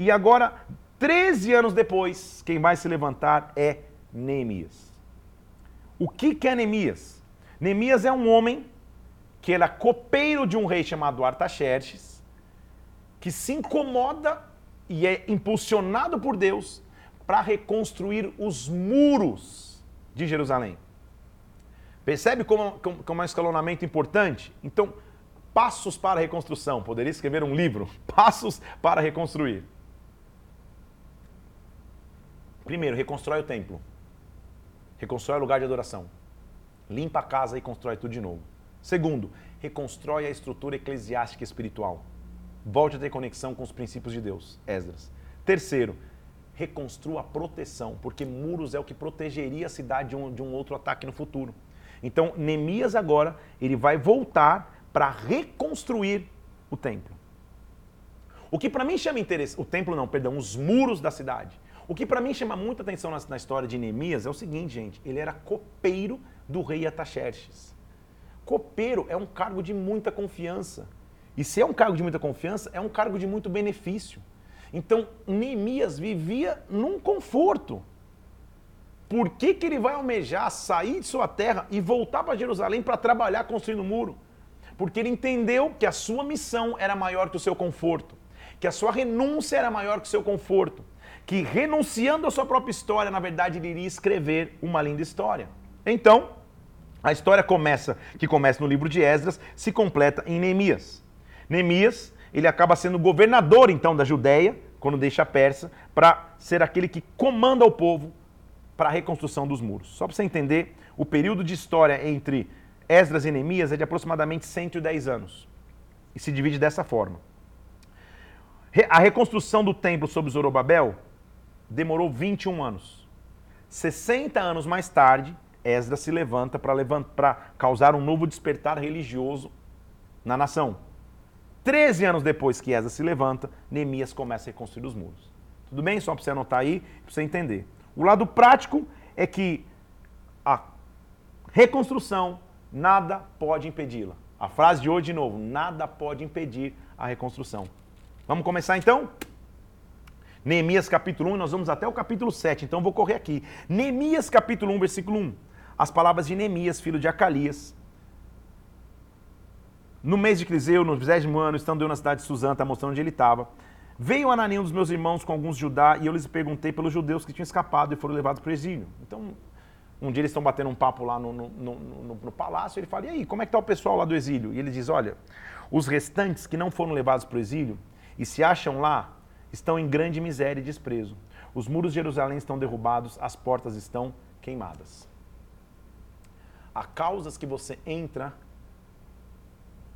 E agora, 13 anos depois, quem vai se levantar é Neemias. O que, que é Neemias? Neemias é um homem que era copeiro de um rei chamado Artaxerxes, que se incomoda e é impulsionado por Deus para reconstruir os muros de Jerusalém. Percebe como, como, como é um escalonamento importante? Então, passos para a reconstrução. Poderia escrever um livro, Passos para Reconstruir. Primeiro, reconstrói o templo. Reconstrói o lugar de adoração. Limpa a casa e constrói tudo de novo. Segundo, reconstrói a estrutura eclesiástica e espiritual. Volte a ter conexão com os princípios de Deus, Esdras. Terceiro, reconstrua a proteção, porque muros é o que protegeria a cidade de um, de um outro ataque no futuro. Então, Neemias agora, ele vai voltar para reconstruir o templo. O que para mim chama interesse, o templo não, perdão, os muros da cidade. O que para mim chama muita atenção na, na, história de Neemias é o seguinte, gente, ele era copeiro do rei Ataxerxes. Copeiro é um cargo de muita confiança. E se é um cargo de muita confiança, é um cargo de muito benefício. Então, Neemias vivia num conforto. Por que, que ele vai almejar sair de sua terra e voltar para Jerusalém para trabalhar construindo o um muro? Porque ele entendeu que a sua missão era maior que o seu conforto, que a sua renúncia era maior que o seu conforto, que renunciando à sua própria história, na verdade, ele iria escrever uma linda história. Então, a história começa, que começa no livro de Esdras, se completa em Neemias. Neemias, ele acaba sendo governador então da Judéia, quando deixa a Pérsia, para ser aquele que comanda o povo para a reconstrução dos muros. Só para você entender, o período de história entre Esdras e Neemias é de aproximadamente 110 anos. E se divide dessa forma. A reconstrução do templo sob Zorobabel demorou 21 anos. 60 anos mais tarde, Esdras se levanta para causar um novo despertar religioso na nação. Treze anos depois que Esdras se levanta, Neemias começa a reconstruir os muros. Tudo bem? Só para você anotar aí, para você entender. O lado prático é que a reconstrução, nada pode impedi-la. A frase de hoje, de novo, nada pode impedir a reconstrução. Vamos começar então? Neemias capítulo 1, nós vamos até o capítulo 7, então vou correr aqui. Neemias capítulo 1, versículo 1 as palavras de Neemias, filho de Acalias. No mês de Criseu, no vigésimo ano, estando eu na cidade de Suzã, está mostrando onde ele estava, veio Ananias dos meus irmãos com alguns judá e eu lhes perguntei pelos judeus que tinham escapado e foram levados para o exílio. Então, um dia eles estão batendo um papo lá no, no, no, no palácio, ele fala, e aí, como é que está o pessoal lá do exílio? E ele diz, olha, os restantes que não foram levados para o exílio e se acham lá, estão em grande miséria e desprezo. Os muros de Jerusalém estão derrubados, as portas estão queimadas a causas que você entra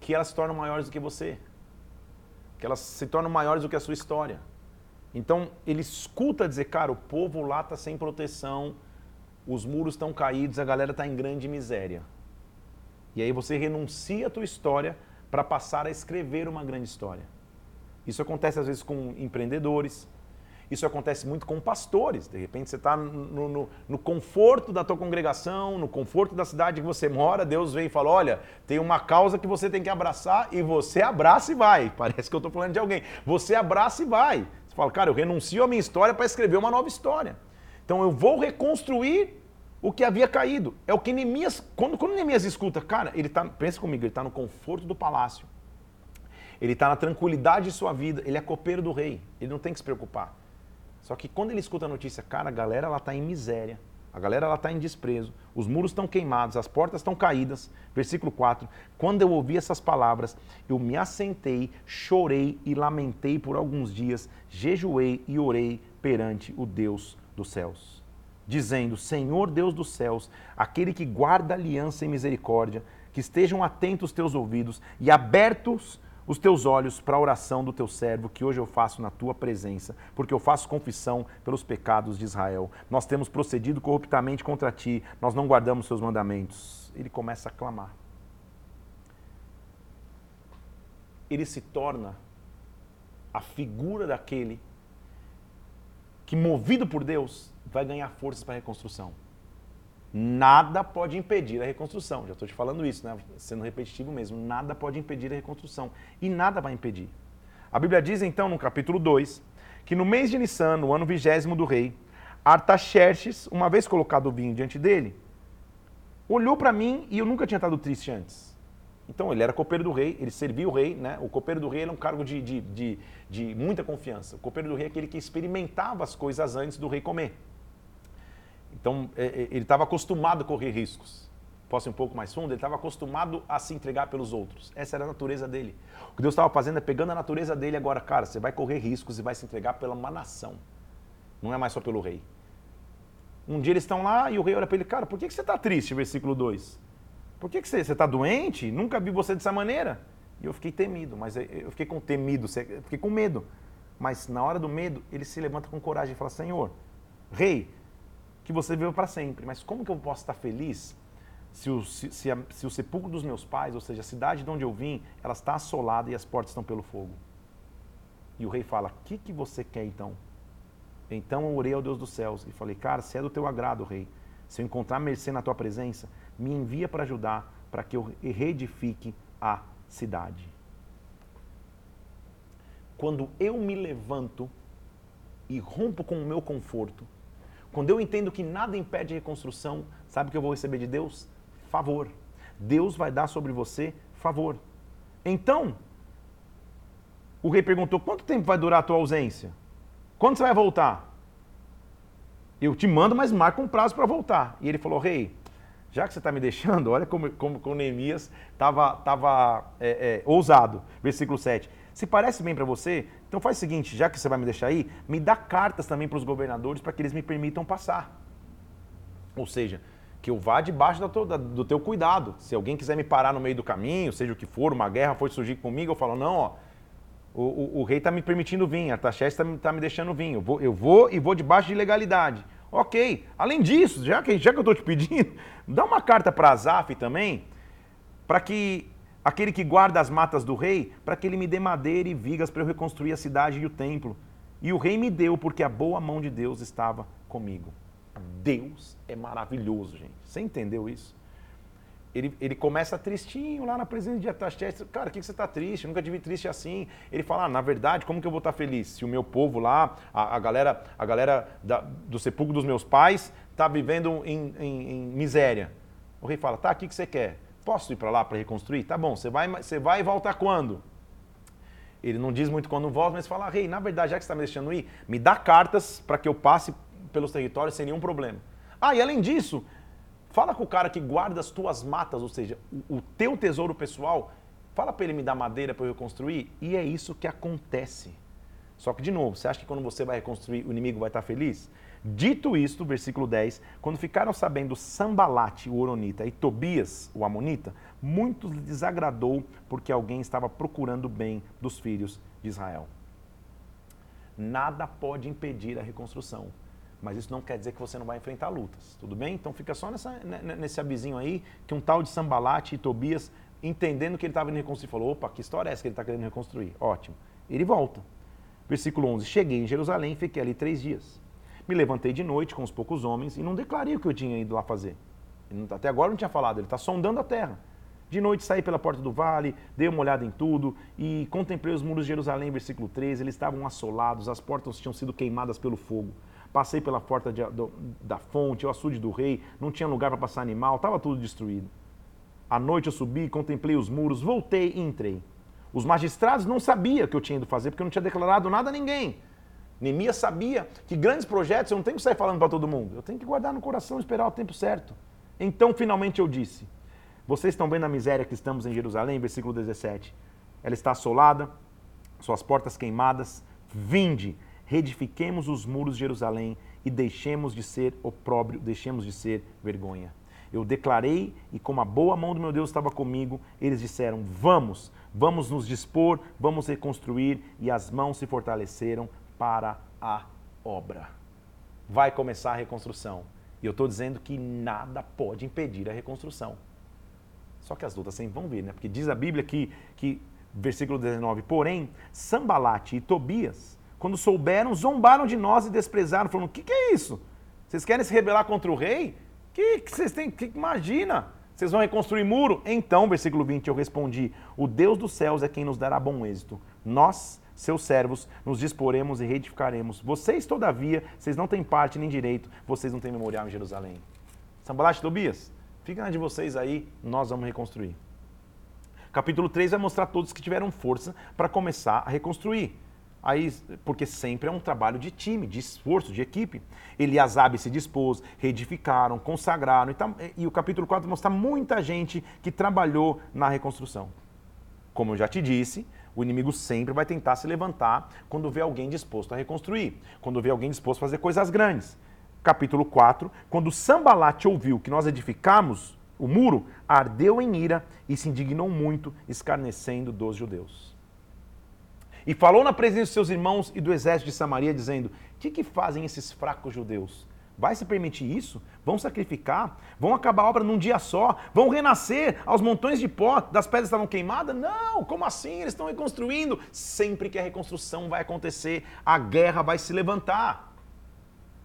que elas se tornam maiores do que você. Que elas se tornam maiores do que a sua história. Então ele escuta dizer, cara, o povo lá está sem proteção, os muros estão caídos, a galera está em grande miséria. E aí você renuncia a tua história para passar a escrever uma grande história. Isso acontece às vezes com empreendedores, isso acontece muito com pastores. De repente você está no, no, no, conforto da tua congregação, no conforto da cidade que você mora, Deus vem e fala: olha, tem uma causa que você tem que abraçar e você abraça e vai. Parece que eu estou falando de alguém. Você abraça e vai. Você fala, cara, eu renuncio a minha história para escrever uma nova história. Então eu vou reconstruir o que havia caído. É o que Neemias, quando, quando Neemias escuta, cara, ele tá, pensa comigo, ele está no conforto do palácio. Ele está na tranquilidade de sua vida, ele é copeiro do rei, ele não tem que se preocupar. Só que quando ele escuta a notícia, cara, a galera ela está em miséria, a galera ela está em desprezo, os muros estão queimados, as portas estão caídas. Versículo 4. Quando eu ouvi essas palavras, eu me assentei, chorei e lamentei por alguns dias, jejuei e orei perante o Deus dos céus, dizendo: Senhor Deus dos céus, aquele que guarda aliança e misericórdia, que estejam atentos os teus ouvidos e abertos os teus olhos para a oração do teu servo, que hoje eu faço na tua presença, porque eu faço confissão pelos pecados de Israel. Nós temos procedido corruptamente contra ti, nós não guardamos seus mandamentos. Ele começa a clamar. Ele se torna a figura daquele que, movido por Deus, vai ganhar forças para a reconstrução nada pode impedir a reconstrução. Já estou te falando isso, né? sendo repetitivo mesmo. Nada pode impedir a reconstrução. E nada vai impedir. A Bíblia diz então, no capítulo 2, que no mês de Nissan, no ano vigésimo do rei, Artaxerxes, uma vez colocado o vinho diante dele, olhou para mim e eu nunca tinha estado triste antes. Então ele era copeiro do rei, ele servia o rei, né? O copeiro do rei era um cargo de, de, de, de muita confiança. O copeiro do rei é aquele que experimentava as coisas antes do rei comer. Então, é, é, ele estava acostumado a correr riscos. Posso ir um pouco mais fundo? Ele estava acostumado a se entregar pelos outros. Essa era a natureza dele. O que Deus estava fazendo é pegando a natureza dele agora, cara, você vai correr riscos e vai se entregar pela uma nação. Não é mais só pelo rei. Um dia eles estão lá e o rei olha para ele, cara, por que, que você está triste? Versículo 2. Por que, que você está doente? Nunca vi você dessa maneira. E eu fiquei temido, mas eu fiquei com temido, fiquei com medo. Mas na hora do medo, ele se levanta com coragem e fala: Senhor, rei, que você viveu para sempre. Mas como que eu posso estar feliz se o, se, se, a, se o sepulcro dos meus pais, ou seja, a cidade de onde eu vim, ela está assolada e as portas estão pelo fogo? E o rei fala: O que, que você quer então? Então eu orei ao Deus dos céus e falei: Cara, se é do teu agrado, rei, se eu encontrar mercê na tua presença, me envia para ajudar para que eu reedifique a cidade. Quando eu me levanto e rompo com o meu conforto, quando eu entendo que nada impede a reconstrução, sabe o que eu vou receber de Deus? Favor. Deus vai dar sobre você favor. Então, o rei perguntou: quanto tempo vai durar a tua ausência? Quando você vai voltar? Eu te mando, mas marca um prazo para voltar. E ele falou: rei, já que você está me deixando, olha como, como, como Neemias estava tava, é, é, ousado. Versículo 7. Se parece bem para você, então faz o seguinte, já que você vai me deixar aí, me dá cartas também para os governadores para que eles me permitam passar. Ou seja, que eu vá debaixo do teu cuidado. Se alguém quiser me parar no meio do caminho, seja o que for, uma guerra for surgir comigo, eu falo, não, ó, o, o, o rei está me permitindo vir, a Taxés está tá me deixando vir, eu vou, eu vou e vou debaixo de legalidade. Ok. Além disso, já que, já que eu estou te pedindo, dá uma carta para Azaf também, para que aquele que guarda as matas do rei, para que ele me dê madeira e vigas para eu reconstruir a cidade e o templo. E o rei me deu, porque a boa mão de Deus estava comigo. Deus é maravilhoso, gente. Você entendeu isso? Ele, ele começa tristinho lá na presença de Ataxerxes. Cara, o que, que você está triste? Eu nunca tive triste assim. Ele fala, ah, na verdade, como que eu vou estar tá feliz? Se o meu povo lá, a, a galera, a galera da, do sepulcro dos meus pais está vivendo em, em, em miséria. O rei fala, tá, o que, que você quer? Posso ir para lá para reconstruir? Tá bom, você vai, você vai e volta quando? Ele não diz muito quando volta, mas fala, rei, na verdade, já que você está me deixando ir, me dá cartas para que eu passe pelos territórios sem nenhum problema. Ah, e além disso, fala com o cara que guarda as tuas matas, ou seja, o, o teu tesouro pessoal, fala para ele me dar madeira para eu reconstruir, e é isso que acontece. Só que, de novo, você acha que quando você vai reconstruir, o inimigo vai estar feliz? Dito isto, versículo 10, quando ficaram sabendo Sambalate, o Oronita, e Tobias, o Amonita, muito lhe desagradou porque alguém estava procurando o bem dos filhos de Israel. Nada pode impedir a reconstrução. Mas isso não quer dizer que você não vai enfrentar lutas, tudo bem? Então fica só nessa, nesse avizinho aí, que um tal de Sambalate e Tobias, entendendo que ele estava indo reconstruir, falou, opa, que história é essa que ele está querendo reconstruir? Ótimo. Ele volta. Versículo 11, cheguei em Jerusalém e fiquei ali três dias. Me levantei de noite com os poucos homens e não declarei o que eu tinha ido lá fazer. Até agora não tinha falado, ele está sondando a terra. De noite saí pela porta do vale, dei uma olhada em tudo e contemplei os muros de Jerusalém, versículo 13. Eles estavam assolados, as portas tinham sido queimadas pelo fogo. Passei pela porta de, do, da fonte, o açude do rei, não tinha lugar para passar animal, estava tudo destruído. À noite eu subi, contemplei os muros, voltei e entrei. Os magistrados não sabiam o que eu tinha ido fazer, porque eu não tinha declarado nada a ninguém. Neemias sabia que grandes projetos eu não tenho que sair falando para todo mundo. Eu tenho que guardar no coração e esperar o tempo certo. Então, finalmente, eu disse: Vocês estão vendo a miséria que estamos em Jerusalém? Versículo 17. Ela está assolada, suas portas queimadas. Vinde, reedifiquemos os muros de Jerusalém e deixemos de ser opróbrio, deixemos de ser vergonha. Eu declarei e, como a boa mão do meu Deus estava comigo, eles disseram: Vamos, vamos nos dispor, vamos reconstruir, e as mãos se fortaleceram para a obra. Vai começar a reconstrução. E eu estou dizendo que nada pode impedir a reconstrução. Só que as lutas sempre vão vir, né? Porque diz a Bíblia que, que versículo 19, porém, Sambalate e Tobias, quando souberam, zombaram de nós e desprezaram, falando, o que, que é isso? Vocês querem se rebelar contra o rei? Que, que vocês têm, que, imagina, vocês vão reconstruir muro? Então, versículo 20, eu respondi, o Deus dos céus é quem nos dará bom êxito. Nós seus servos, nos disporemos e reedificaremos. Vocês, todavia, vocês não têm parte nem direito, vocês não têm memorial em Jerusalém. Sambalat Tobias, fica na de vocês aí, nós vamos reconstruir. Capítulo 3 vai mostrar todos que tiveram força para começar a reconstruir. Aí, porque sempre é um trabalho de time, de esforço, de equipe. Eliasabe se dispôs, reedificaram, consagraram. E, e o capítulo 4 mostra muita gente que trabalhou na reconstrução. Como eu já te disse, o inimigo sempre vai tentar se levantar quando vê alguém disposto a reconstruir, quando vê alguém disposto a fazer coisas grandes. Capítulo 4, quando Sambalate ouviu que nós edificamos o muro, ardeu em ira e se indignou muito, escarnecendo dos judeus. E falou na presença de seus irmãos e do exército de Samaria, dizendo: que, que fazem esses fracos judeus? Vai se permitir isso? Vão sacrificar? Vão acabar a obra num dia só? Vão renascer aos montões de pó das pedras estavam queimadas? Não! Como assim? Eles estão reconstruindo. Sempre que a reconstrução vai acontecer, a guerra vai se levantar.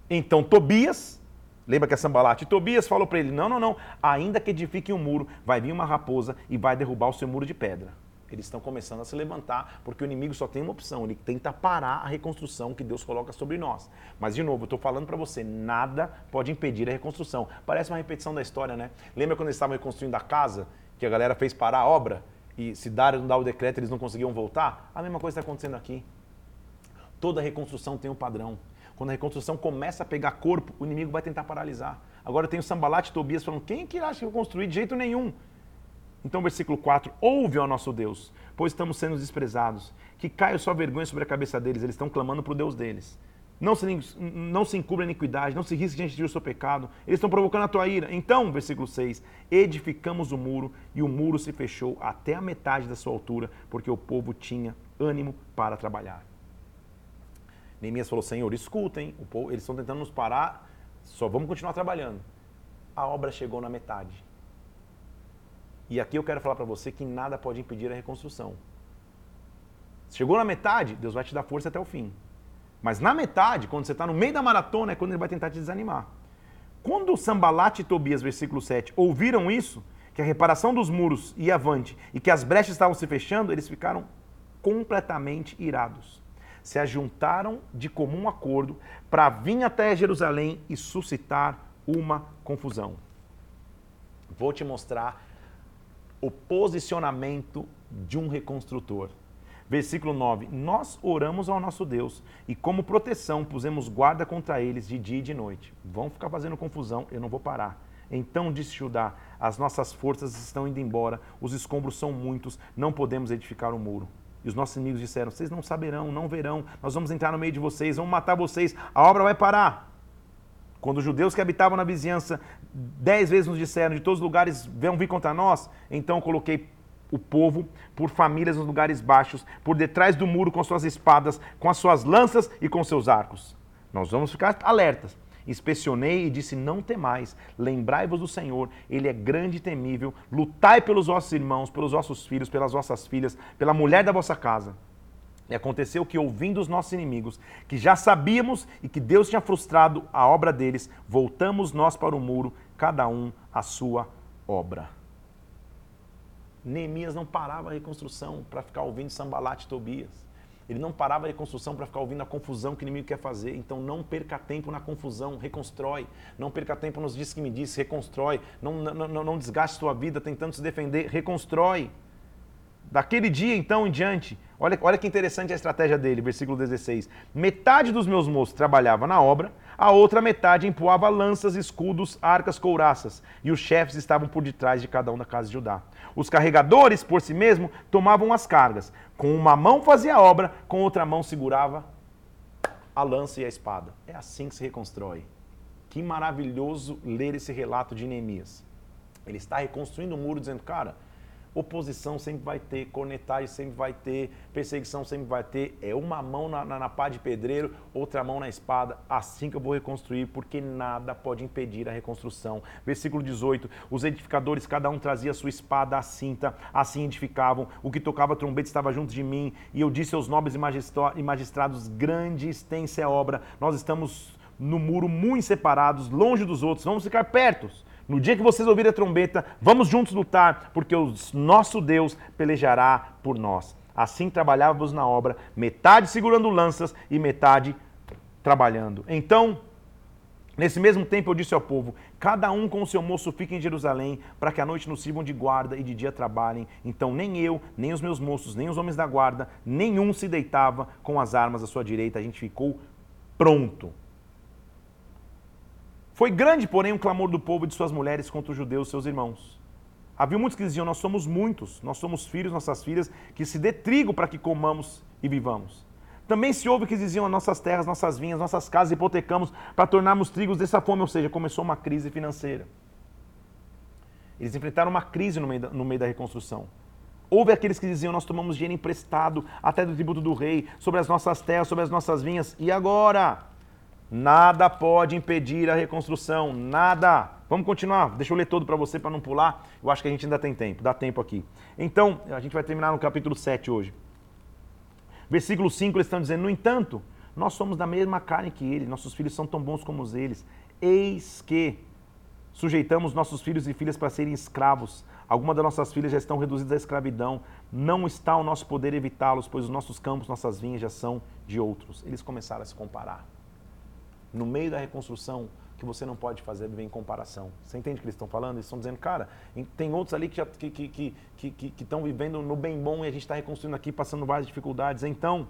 Então Tobias, lembra que é Sambalate? Tobias falou para ele: não, não, não. Ainda que edifique um muro, vai vir uma raposa e vai derrubar o seu muro de pedra. Eles estão começando a se levantar, porque o inimigo só tem uma opção, ele tenta parar a reconstrução que Deus coloca sobre nós. Mas, de novo, eu estou falando para você, nada pode impedir a reconstrução. Parece uma repetição da história, né? Lembra quando eles estavam reconstruindo a casa, que a galera fez parar a obra? E se dar não dar o decreto, eles não conseguiam voltar? A mesma coisa está acontecendo aqui. Toda reconstrução tem um padrão. Quando a reconstrução começa a pegar corpo, o inimigo vai tentar paralisar. Agora tem o Sambalat e Tobias falando, quem que acha que eu construir? De jeito nenhum. Então, versículo 4: Ouve ao nosso Deus, pois estamos sendo desprezados. Que caia sua vergonha sobre a cabeça deles, eles estão clamando para o Deus deles. Não se, não se encubra a iniquidade, não se risque diante de o seu pecado. Eles estão provocando a tua ira. Então, versículo 6: Edificamos o muro, e o muro se fechou até a metade da sua altura, porque o povo tinha ânimo para trabalhar. Neemias falou: Senhor, escutem, povo, eles estão tentando nos parar, só vamos continuar trabalhando. A obra chegou na metade. E aqui eu quero falar para você que nada pode impedir a reconstrução. Chegou na metade, Deus vai te dar força até o fim. Mas na metade, quando você está no meio da maratona, é quando ele vai tentar te desanimar. Quando Sambalat e Tobias, versículo 7, ouviram isso, que a reparação dos muros ia avante e que as brechas estavam se fechando, eles ficaram completamente irados. Se ajuntaram de comum acordo para vir até Jerusalém e suscitar uma confusão. Vou te mostrar o posicionamento de um reconstrutor. Versículo 9: Nós oramos ao nosso Deus e, como proteção, pusemos guarda contra eles de dia e de noite. Vão ficar fazendo confusão, eu não vou parar. Então disse Judá: As nossas forças estão indo embora, os escombros são muitos, não podemos edificar o muro. E os nossos inimigos disseram: Vocês não saberão, não verão, nós vamos entrar no meio de vocês, vamos matar vocês, a obra vai parar. Quando os judeus que habitavam na vizinhança dez vezes nos disseram, de todos os lugares vão vir contra nós, então coloquei o povo por famílias nos lugares baixos, por detrás do muro com suas espadas, com as suas lanças e com seus arcos. Nós vamos ficar alertas. Inspecionei e disse: Não temais, lembrai-vos do Senhor, Ele é grande e temível. Lutai pelos vossos irmãos, pelos vossos filhos, pelas vossas filhas, pela mulher da vossa casa. E aconteceu que, ouvindo os nossos inimigos, que já sabíamos e que Deus tinha frustrado a obra deles, voltamos nós para o muro, cada um a sua obra. Neemias não parava a reconstrução para ficar ouvindo Sambalat e Tobias. Ele não parava a reconstrução para ficar ouvindo a confusão que o inimigo quer fazer. Então não perca tempo na confusão, reconstrói. Não perca tempo nos diz que me disse, reconstrói. Não, não, não, não desgaste sua vida tentando se defender, reconstrói. Daquele dia então em diante, olha, olha que interessante a estratégia dele, versículo 16. Metade dos meus moços trabalhava na obra, a outra metade empoava lanças, escudos, arcas, couraças, e os chefes estavam por detrás de cada um da casa de Judá. Os carregadores, por si mesmo, tomavam as cargas. Com uma mão fazia a obra, com outra mão segurava a lança e a espada. É assim que se reconstrói. Que maravilhoso ler esse relato de Neemias. Ele está reconstruindo o muro, dizendo, cara, oposição sempre vai ter, cornetagem sempre vai ter, perseguição sempre vai ter. É uma mão na, na, na, pá de pedreiro, outra mão na espada. Assim que eu vou reconstruir, porque nada pode impedir a reconstrução. Versículo 18: Os edificadores, cada um trazia a sua espada à cinta, assim edificavam. O que tocava trombeta estava junto de mim, e eu disse aos nobres e magistrados: Grande extensa é a obra. Nós estamos no muro muito separados, longe dos outros, vamos ficar pertos. No dia que vocês ouvirem a trombeta, vamos juntos lutar, porque o nosso Deus pelejará por nós. Assim trabalhávamos na obra, metade segurando lanças e metade trabalhando. Então, nesse mesmo tempo eu disse ao povo: cada um com o seu moço fique em Jerusalém, para que à noite nos sirvam de guarda e de dia trabalhem. Então nem eu, nem os meus moços, nem os homens da guarda, nenhum se deitava com as armas à sua direita. A gente ficou pronto. Foi grande, porém, o clamor do povo e de suas mulheres contra os judeus, seus irmãos. Havia muitos que diziam: Nós somos muitos, nós somos filhos, nossas filhas, que se dê trigo para que comamos e vivamos. Também se ouve que diziam: As nossas terras, nossas vinhas, nossas casas hipotecamos para tornarmos trigos dessa fome, ou seja, começou uma crise financeira. Eles enfrentaram uma crise no meio da, no meio da reconstrução. Houve aqueles que diziam: Nós tomamos dinheiro emprestado até do tributo do rei, sobre as nossas terras, sobre as nossas vinhas, e agora? Nada pode impedir a reconstrução, nada. Vamos continuar, deixa eu ler todo para você para não pular. Eu acho que a gente ainda tem tempo, dá tempo aqui. Então, a gente vai terminar no capítulo 7 hoje. Versículo 5, eles estão dizendo: No entanto, nós somos da mesma carne que ele, nossos filhos são tão bons como eles. Eis que sujeitamos nossos filhos e filhas para serem escravos. Algumas das nossas filhas já estão reduzidas à escravidão. Não está ao nosso poder evitá-los, pois os nossos campos, nossas vinhas já são de outros. Eles começaram a se comparar no meio da reconstrução que você não pode fazer viver em comparação. Você entende o que eles estão falando? Eles estão dizendo, cara, tem outros ali que já que estão que, que, que, que vivendo no bem bom e a gente está reconstruindo aqui, passando várias dificuldades. Então,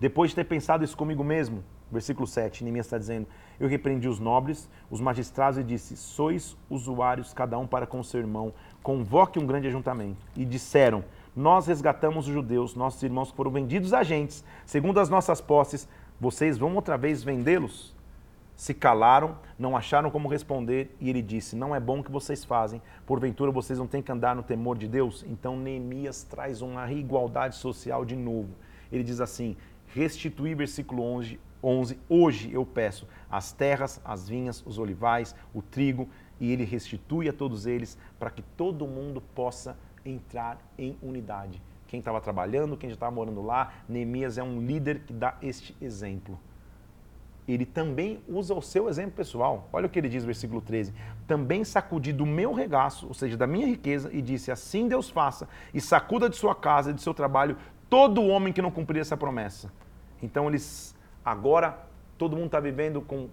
depois de ter pensado isso comigo mesmo, versículo 7, Neemias está dizendo, eu repreendi os nobres, os magistrados e disse, sois usuários cada um para com seu irmão, convoque um grande ajuntamento. E disseram, nós resgatamos os judeus, nossos irmãos que foram vendidos a agentes, segundo as nossas posses, vocês vão outra vez vendê-los? Se calaram, não acharam como responder, e ele disse: Não é bom o que vocês fazem, porventura vocês não têm que andar no temor de Deus? Então Neemias traz uma igualdade social de novo. Ele diz assim: Restituir, versículo 11, 11 hoje eu peço as terras, as vinhas, os olivais, o trigo, e ele restitui a todos eles, para que todo mundo possa entrar em unidade quem estava trabalhando, quem já estava morando lá. Neemias é um líder que dá este exemplo. Ele também usa o seu exemplo pessoal. Olha o que ele diz no versículo 13. Também sacudi do meu regaço, ou seja, da minha riqueza, e disse: Assim Deus faça, e sacuda de sua casa e de seu trabalho todo homem que não cumprir essa promessa. Então eles agora todo mundo está vivendo com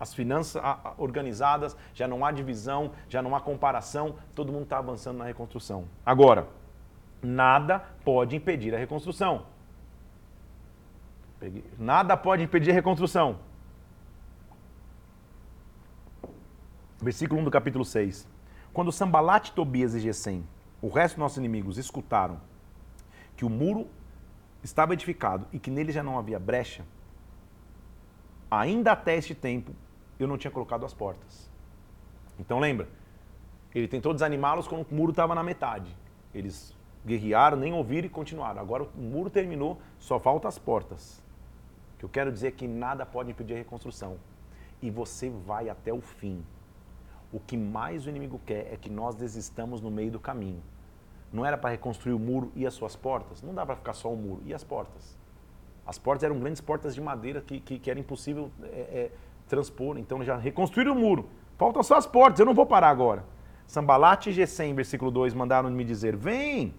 as finanças organizadas, já não há divisão, já não há comparação, todo mundo está avançando na reconstrução. Agora, nada pode impedir a reconstrução. Nada pode impedir a reconstrução. Versículo 1 do capítulo 6. Quando Sambalat, Tobias e Gesem, o resto dos nossos inimigos, escutaram que o muro estava edificado e que nele já não havia brecha, ainda até este tempo eu não tinha colocado as portas. Então lembra, ele tentou desanimá-los quando o muro estava na metade. Eles guerrearam, nem ouviram e continuaram. Agora o muro terminou, só faltam as portas. O que eu quero dizer é que nada pode impedir a reconstrução. E você vai até o fim. O que mais o inimigo quer é que nós desistamos no meio do caminho. Não era para reconstruir o muro e as suas portas? Não dá para ficar só o muro. E as portas? As portas eram grandes portas de madeira que, que, que era impossível é, é, transpor. Então já reconstruíram o muro. Faltam só as portas, eu não vou parar agora. Sambalat e Gesem, versículo 2, mandaram me dizer: Vem,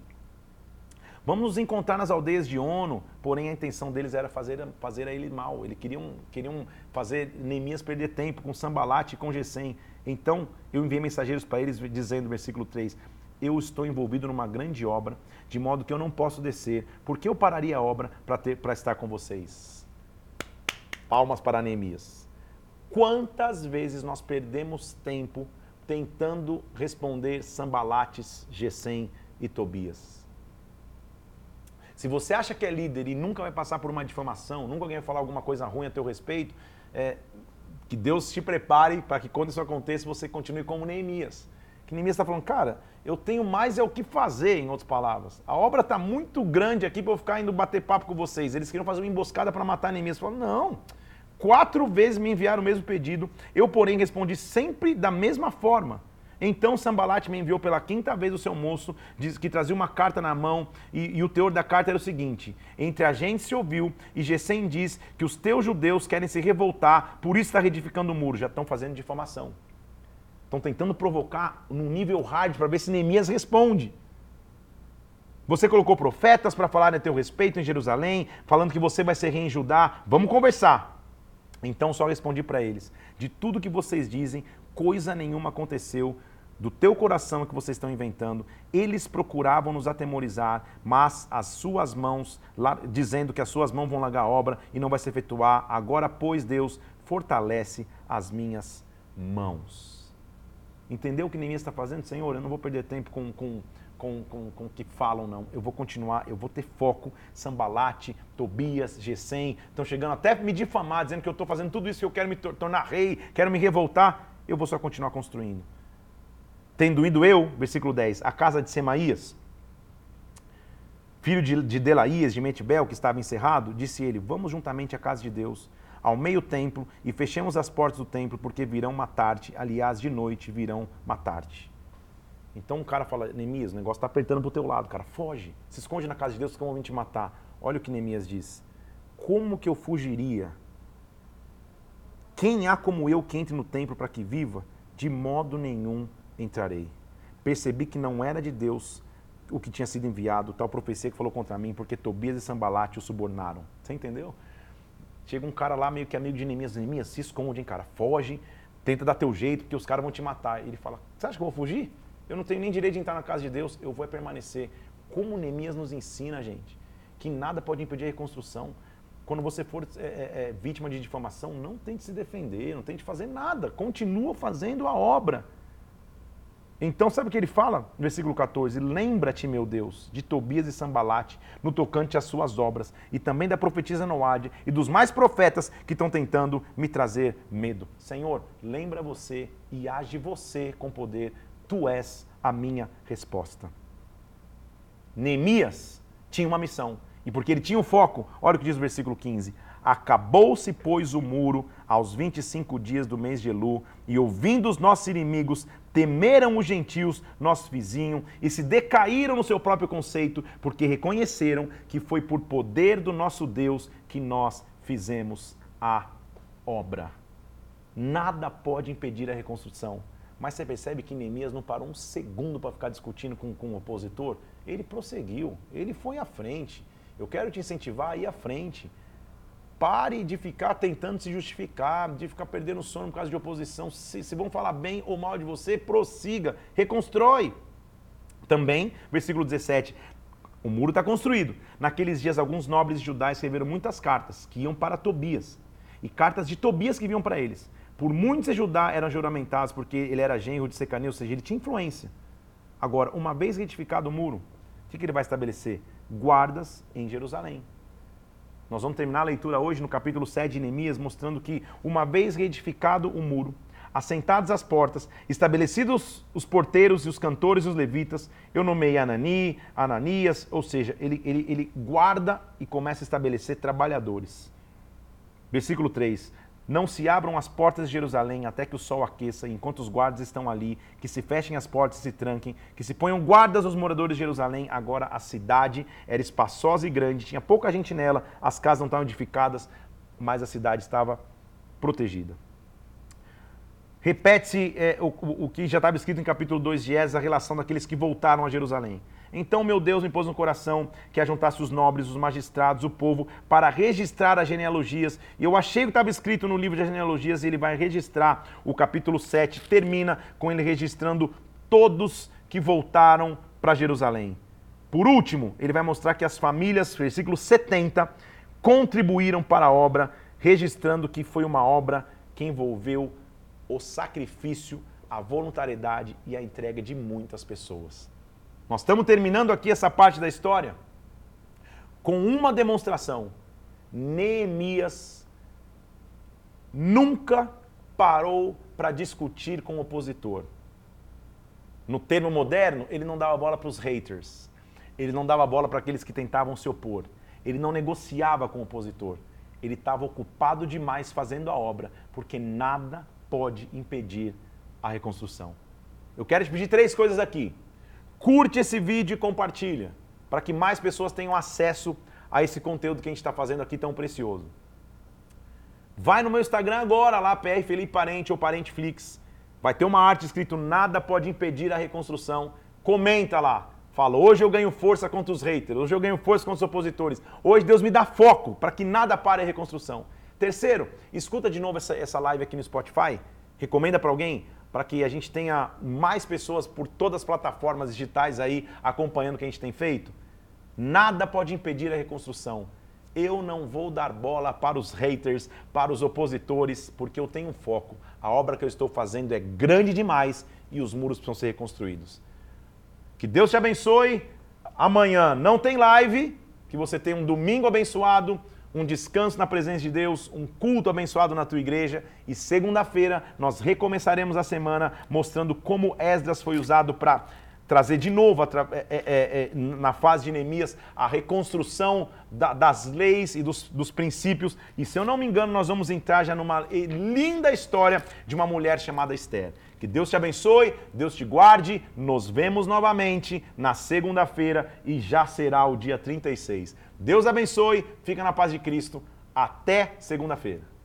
vamos nos encontrar nas aldeias de Ono. Porém, a intenção deles era fazer, fazer a ele mal. Eles queriam, queriam fazer Neemias perder tempo com Sambalat e com Gesem. Então, eu enviei mensageiros para eles, dizendo, versículo 3, eu estou envolvido numa grande obra, de modo que eu não posso descer. porque eu pararia a obra para estar com vocês? Palmas para Neemias. Quantas vezes nós perdemos tempo tentando responder Sambalates, Gesem e Tobias? Se você acha que é líder e nunca vai passar por uma difamação, nunca alguém vai falar alguma coisa ruim a teu respeito, é, que Deus te prepare para que quando isso aconteça você continue como Neemias. Que Neemias está falando, cara, eu tenho mais é o que fazer, em outras palavras. A obra está muito grande aqui para eu ficar indo bater papo com vocês. Eles queriam fazer uma emboscada para matar Neemias. Falaram, não, quatro vezes me enviaram o mesmo pedido. Eu, porém, respondi sempre da mesma forma. Então Sambalat me enviou pela quinta vez o seu moço, diz que trazia uma carta na mão, e, e, o teor da carta era o seguinte: Entre a gente se ouviu, e Gesem diz que os teus judeus querem se revoltar, por isso está reedificando o muro. Já estão fazendo difamação. Estão tentando provocar num nível hard para ver se Neemias responde. Você colocou profetas para falar a teu respeito em Jerusalém, falando que você vai ser rei em Judá. Vamos conversar. Então só respondi para eles: de tudo que vocês dizem, coisa nenhuma aconteceu do teu coração que vocês estão inventando. Eles procuravam nos atemorizar, mas as suas mãos, dizendo que as suas mãos vão largar a obra e não vai se efetuar. Agora, pois, Deus fortalece as minhas mãos. Entendeu o que Neemias está fazendo? Senhor, eu não vou perder tempo com, com, com, com, com o que falam, não. Eu vou continuar, eu vou ter foco. Sambalate, Tobias, Gesem, estão chegando até me difamar, dizendo que eu estou fazendo tudo isso, que eu quero me tornar rei, quero me revoltar. Eu vou só continuar construindo. Tendo ido eu, versículo 10, a casa de Semaías, filho de, de Delaías, de Metibel, que estava encerrado, disse ele, vamos juntamente à casa de Deus ao meio templo e fechemos as portas do templo, porque virão matar-te. Aliás, de noite virão matar-te. Então o cara fala, Neemias, o negócio está apertando para o teu lado, cara, foge, se esconde na casa de Deus que vão te matar. Olha o que Neemias diz. Como que eu fugiria? Quem há como eu que entre no templo para que viva? De modo nenhum entrarei. Percebi que não era de Deus o que tinha sido enviado, tal profecia que falou contra mim, porque Tobias e Sambalate o subornaram. Você entendeu? Chega um cara lá, meio que amigo de Neemias, Neemias, se esconde, hein, cara, foge, tenta dar teu jeito, porque os caras vão te matar. Ele fala, você acha que eu vou fugir? Eu não tenho nem direito de entrar na casa de Deus, eu vou permanecer. Como Neemias nos ensina, gente, que nada pode impedir a reconstrução. Quando você for é, é, é vítima de difamação, não tente se defender, não tente fazer nada. Continua fazendo a obra. Então, sabe o que ele fala versículo 14? Lembra-te, meu Deus, de Tobias e Sambalate, no tocante às suas obras, e também da profetisa Noade e dos mais profetas que estão tentando me trazer medo. Senhor, lembra você e age você com poder. Tu és a minha resposta. Neemias tinha uma missão, e porque ele tinha um foco, olha o que diz o versículo 15: Acabou-se, pois, o muro aos 25 dias do mês de Elu, e ouvindo os nossos inimigos, temeram os gentios, nosso vizinho, e se decaíram no seu próprio conceito, porque reconheceram que foi por poder do nosso Deus que nós fizemos a obra. Nada pode impedir a reconstrução. Mas você percebe que Neemias não parou um segundo para ficar discutindo com, com o opositor? Ele prosseguiu, ele foi à frente. Eu quero te incentivar a ir à frente. Pare de ficar tentando se justificar, de ficar perdendo sono por causa de oposição. Se, se vão falar bem ou mal de você, prossiga, reconstrói. Também, versículo 17, o muro está construído. Naqueles dias, alguns nobres judaicos escreveram muitas cartas que iam para Tobias. E cartas de Tobias que vinham para eles. Por muitos Judá eram juramentados porque ele era genro de Secania, ou seja, ele tinha influência. Agora, uma vez retificado o muro, o que ele vai estabelecer? Guardas em Jerusalém. Nós vamos terminar a leitura hoje no capítulo 7 de Neemias, mostrando que, uma vez reedificado o muro, assentados às portas, estabelecidos os porteiros e os cantores e os levitas, eu nomeei Anani, Ananias, ou seja, ele, ele, ele guarda e começa a estabelecer trabalhadores. Versículo 3: Não se abram as portas de Jerusalém até que o sol aqueça, enquanto os guardas estão ali, que se fechem as portas e se tranquem, que se ponham guardas aos moradores de Jerusalém. Agora a cidade era espaçosa e grande, tinha pouca gente nela, as casas não estavam edificadas, mas a cidade estava protegida. Repete-se é, o, o, que já estava escrito em capítulo 2 de Esdras, a relação daqueles que voltaram a Jerusalém. Então meu Deus me pôs no coração que ajuntasse os nobres, os magistrados, o povo, para registrar as genealogias. E eu achei que estava escrito no livro de genealogias e ele vai registrar. O capítulo 7 termina com ele registrando todos que voltaram para Jerusalém. Por último, ele vai mostrar que as famílias, versículo 70, contribuíram para a obra, registrando que foi uma obra que envolveu o sacrifício, a voluntariedade e a entrega de muitas pessoas. Nós estamos terminando aqui essa parte da história com uma demonstração. Neemias nunca parou para discutir com o opositor. No termo moderno, ele não dava bola para os haters. Ele não dava bola para aqueles que tentavam se opor. Ele não negociava com o opositor. Ele estava ocupado demais fazendo a obra, porque nada pode impedir a reconstrução. Eu quero te pedir três coisas aqui. Curte esse vídeo e compartilha, para que mais pessoas tenham acesso a esse conteúdo que a gente está fazendo aqui tão precioso. Vai no meu Instagram agora, lá, PR Felipe Parente ou Parente Flix. Vai ter uma arte escrito Nada pode impedir a reconstrução. Comenta lá. Fala, hoje eu ganho força contra os haters, hoje eu ganho força contra os opositores. Hoje Deus me dá foco para que nada pare a reconstrução. Terceiro, escuta de novo essa, essa live aqui no Spotify. Recomenda para alguém para que a gente tenha mais pessoas por todas as plataformas digitais aí acompanhando o que a gente tem feito? Nada pode impedir a reconstrução. Eu não vou dar bola para os haters, para os opositores, porque eu tenho foco. A obra que eu estou fazendo é grande demais e os muros precisam ser reconstruídos. Que Deus te abençoe. Amanhã não tem live, que você tenha um domingo abençoado um descanso na presença de Deus, um culto abençoado na tua igreja. E segunda-feira nós recomeçaremos a semana mostrando como Esdras foi usado para trazer de novo, é, é, é, na fase de Neemias, a reconstrução da, das leis e dos, dos, princípios. E se eu não me engano, nós vamos entrar já numa linda história de uma mulher chamada Esther. Que Deus te abençoe, Deus te guarde. Nos vemos novamente na segunda-feira e já será o dia 36. Deus abençoe, fica na paz de Cristo. Até segunda-feira.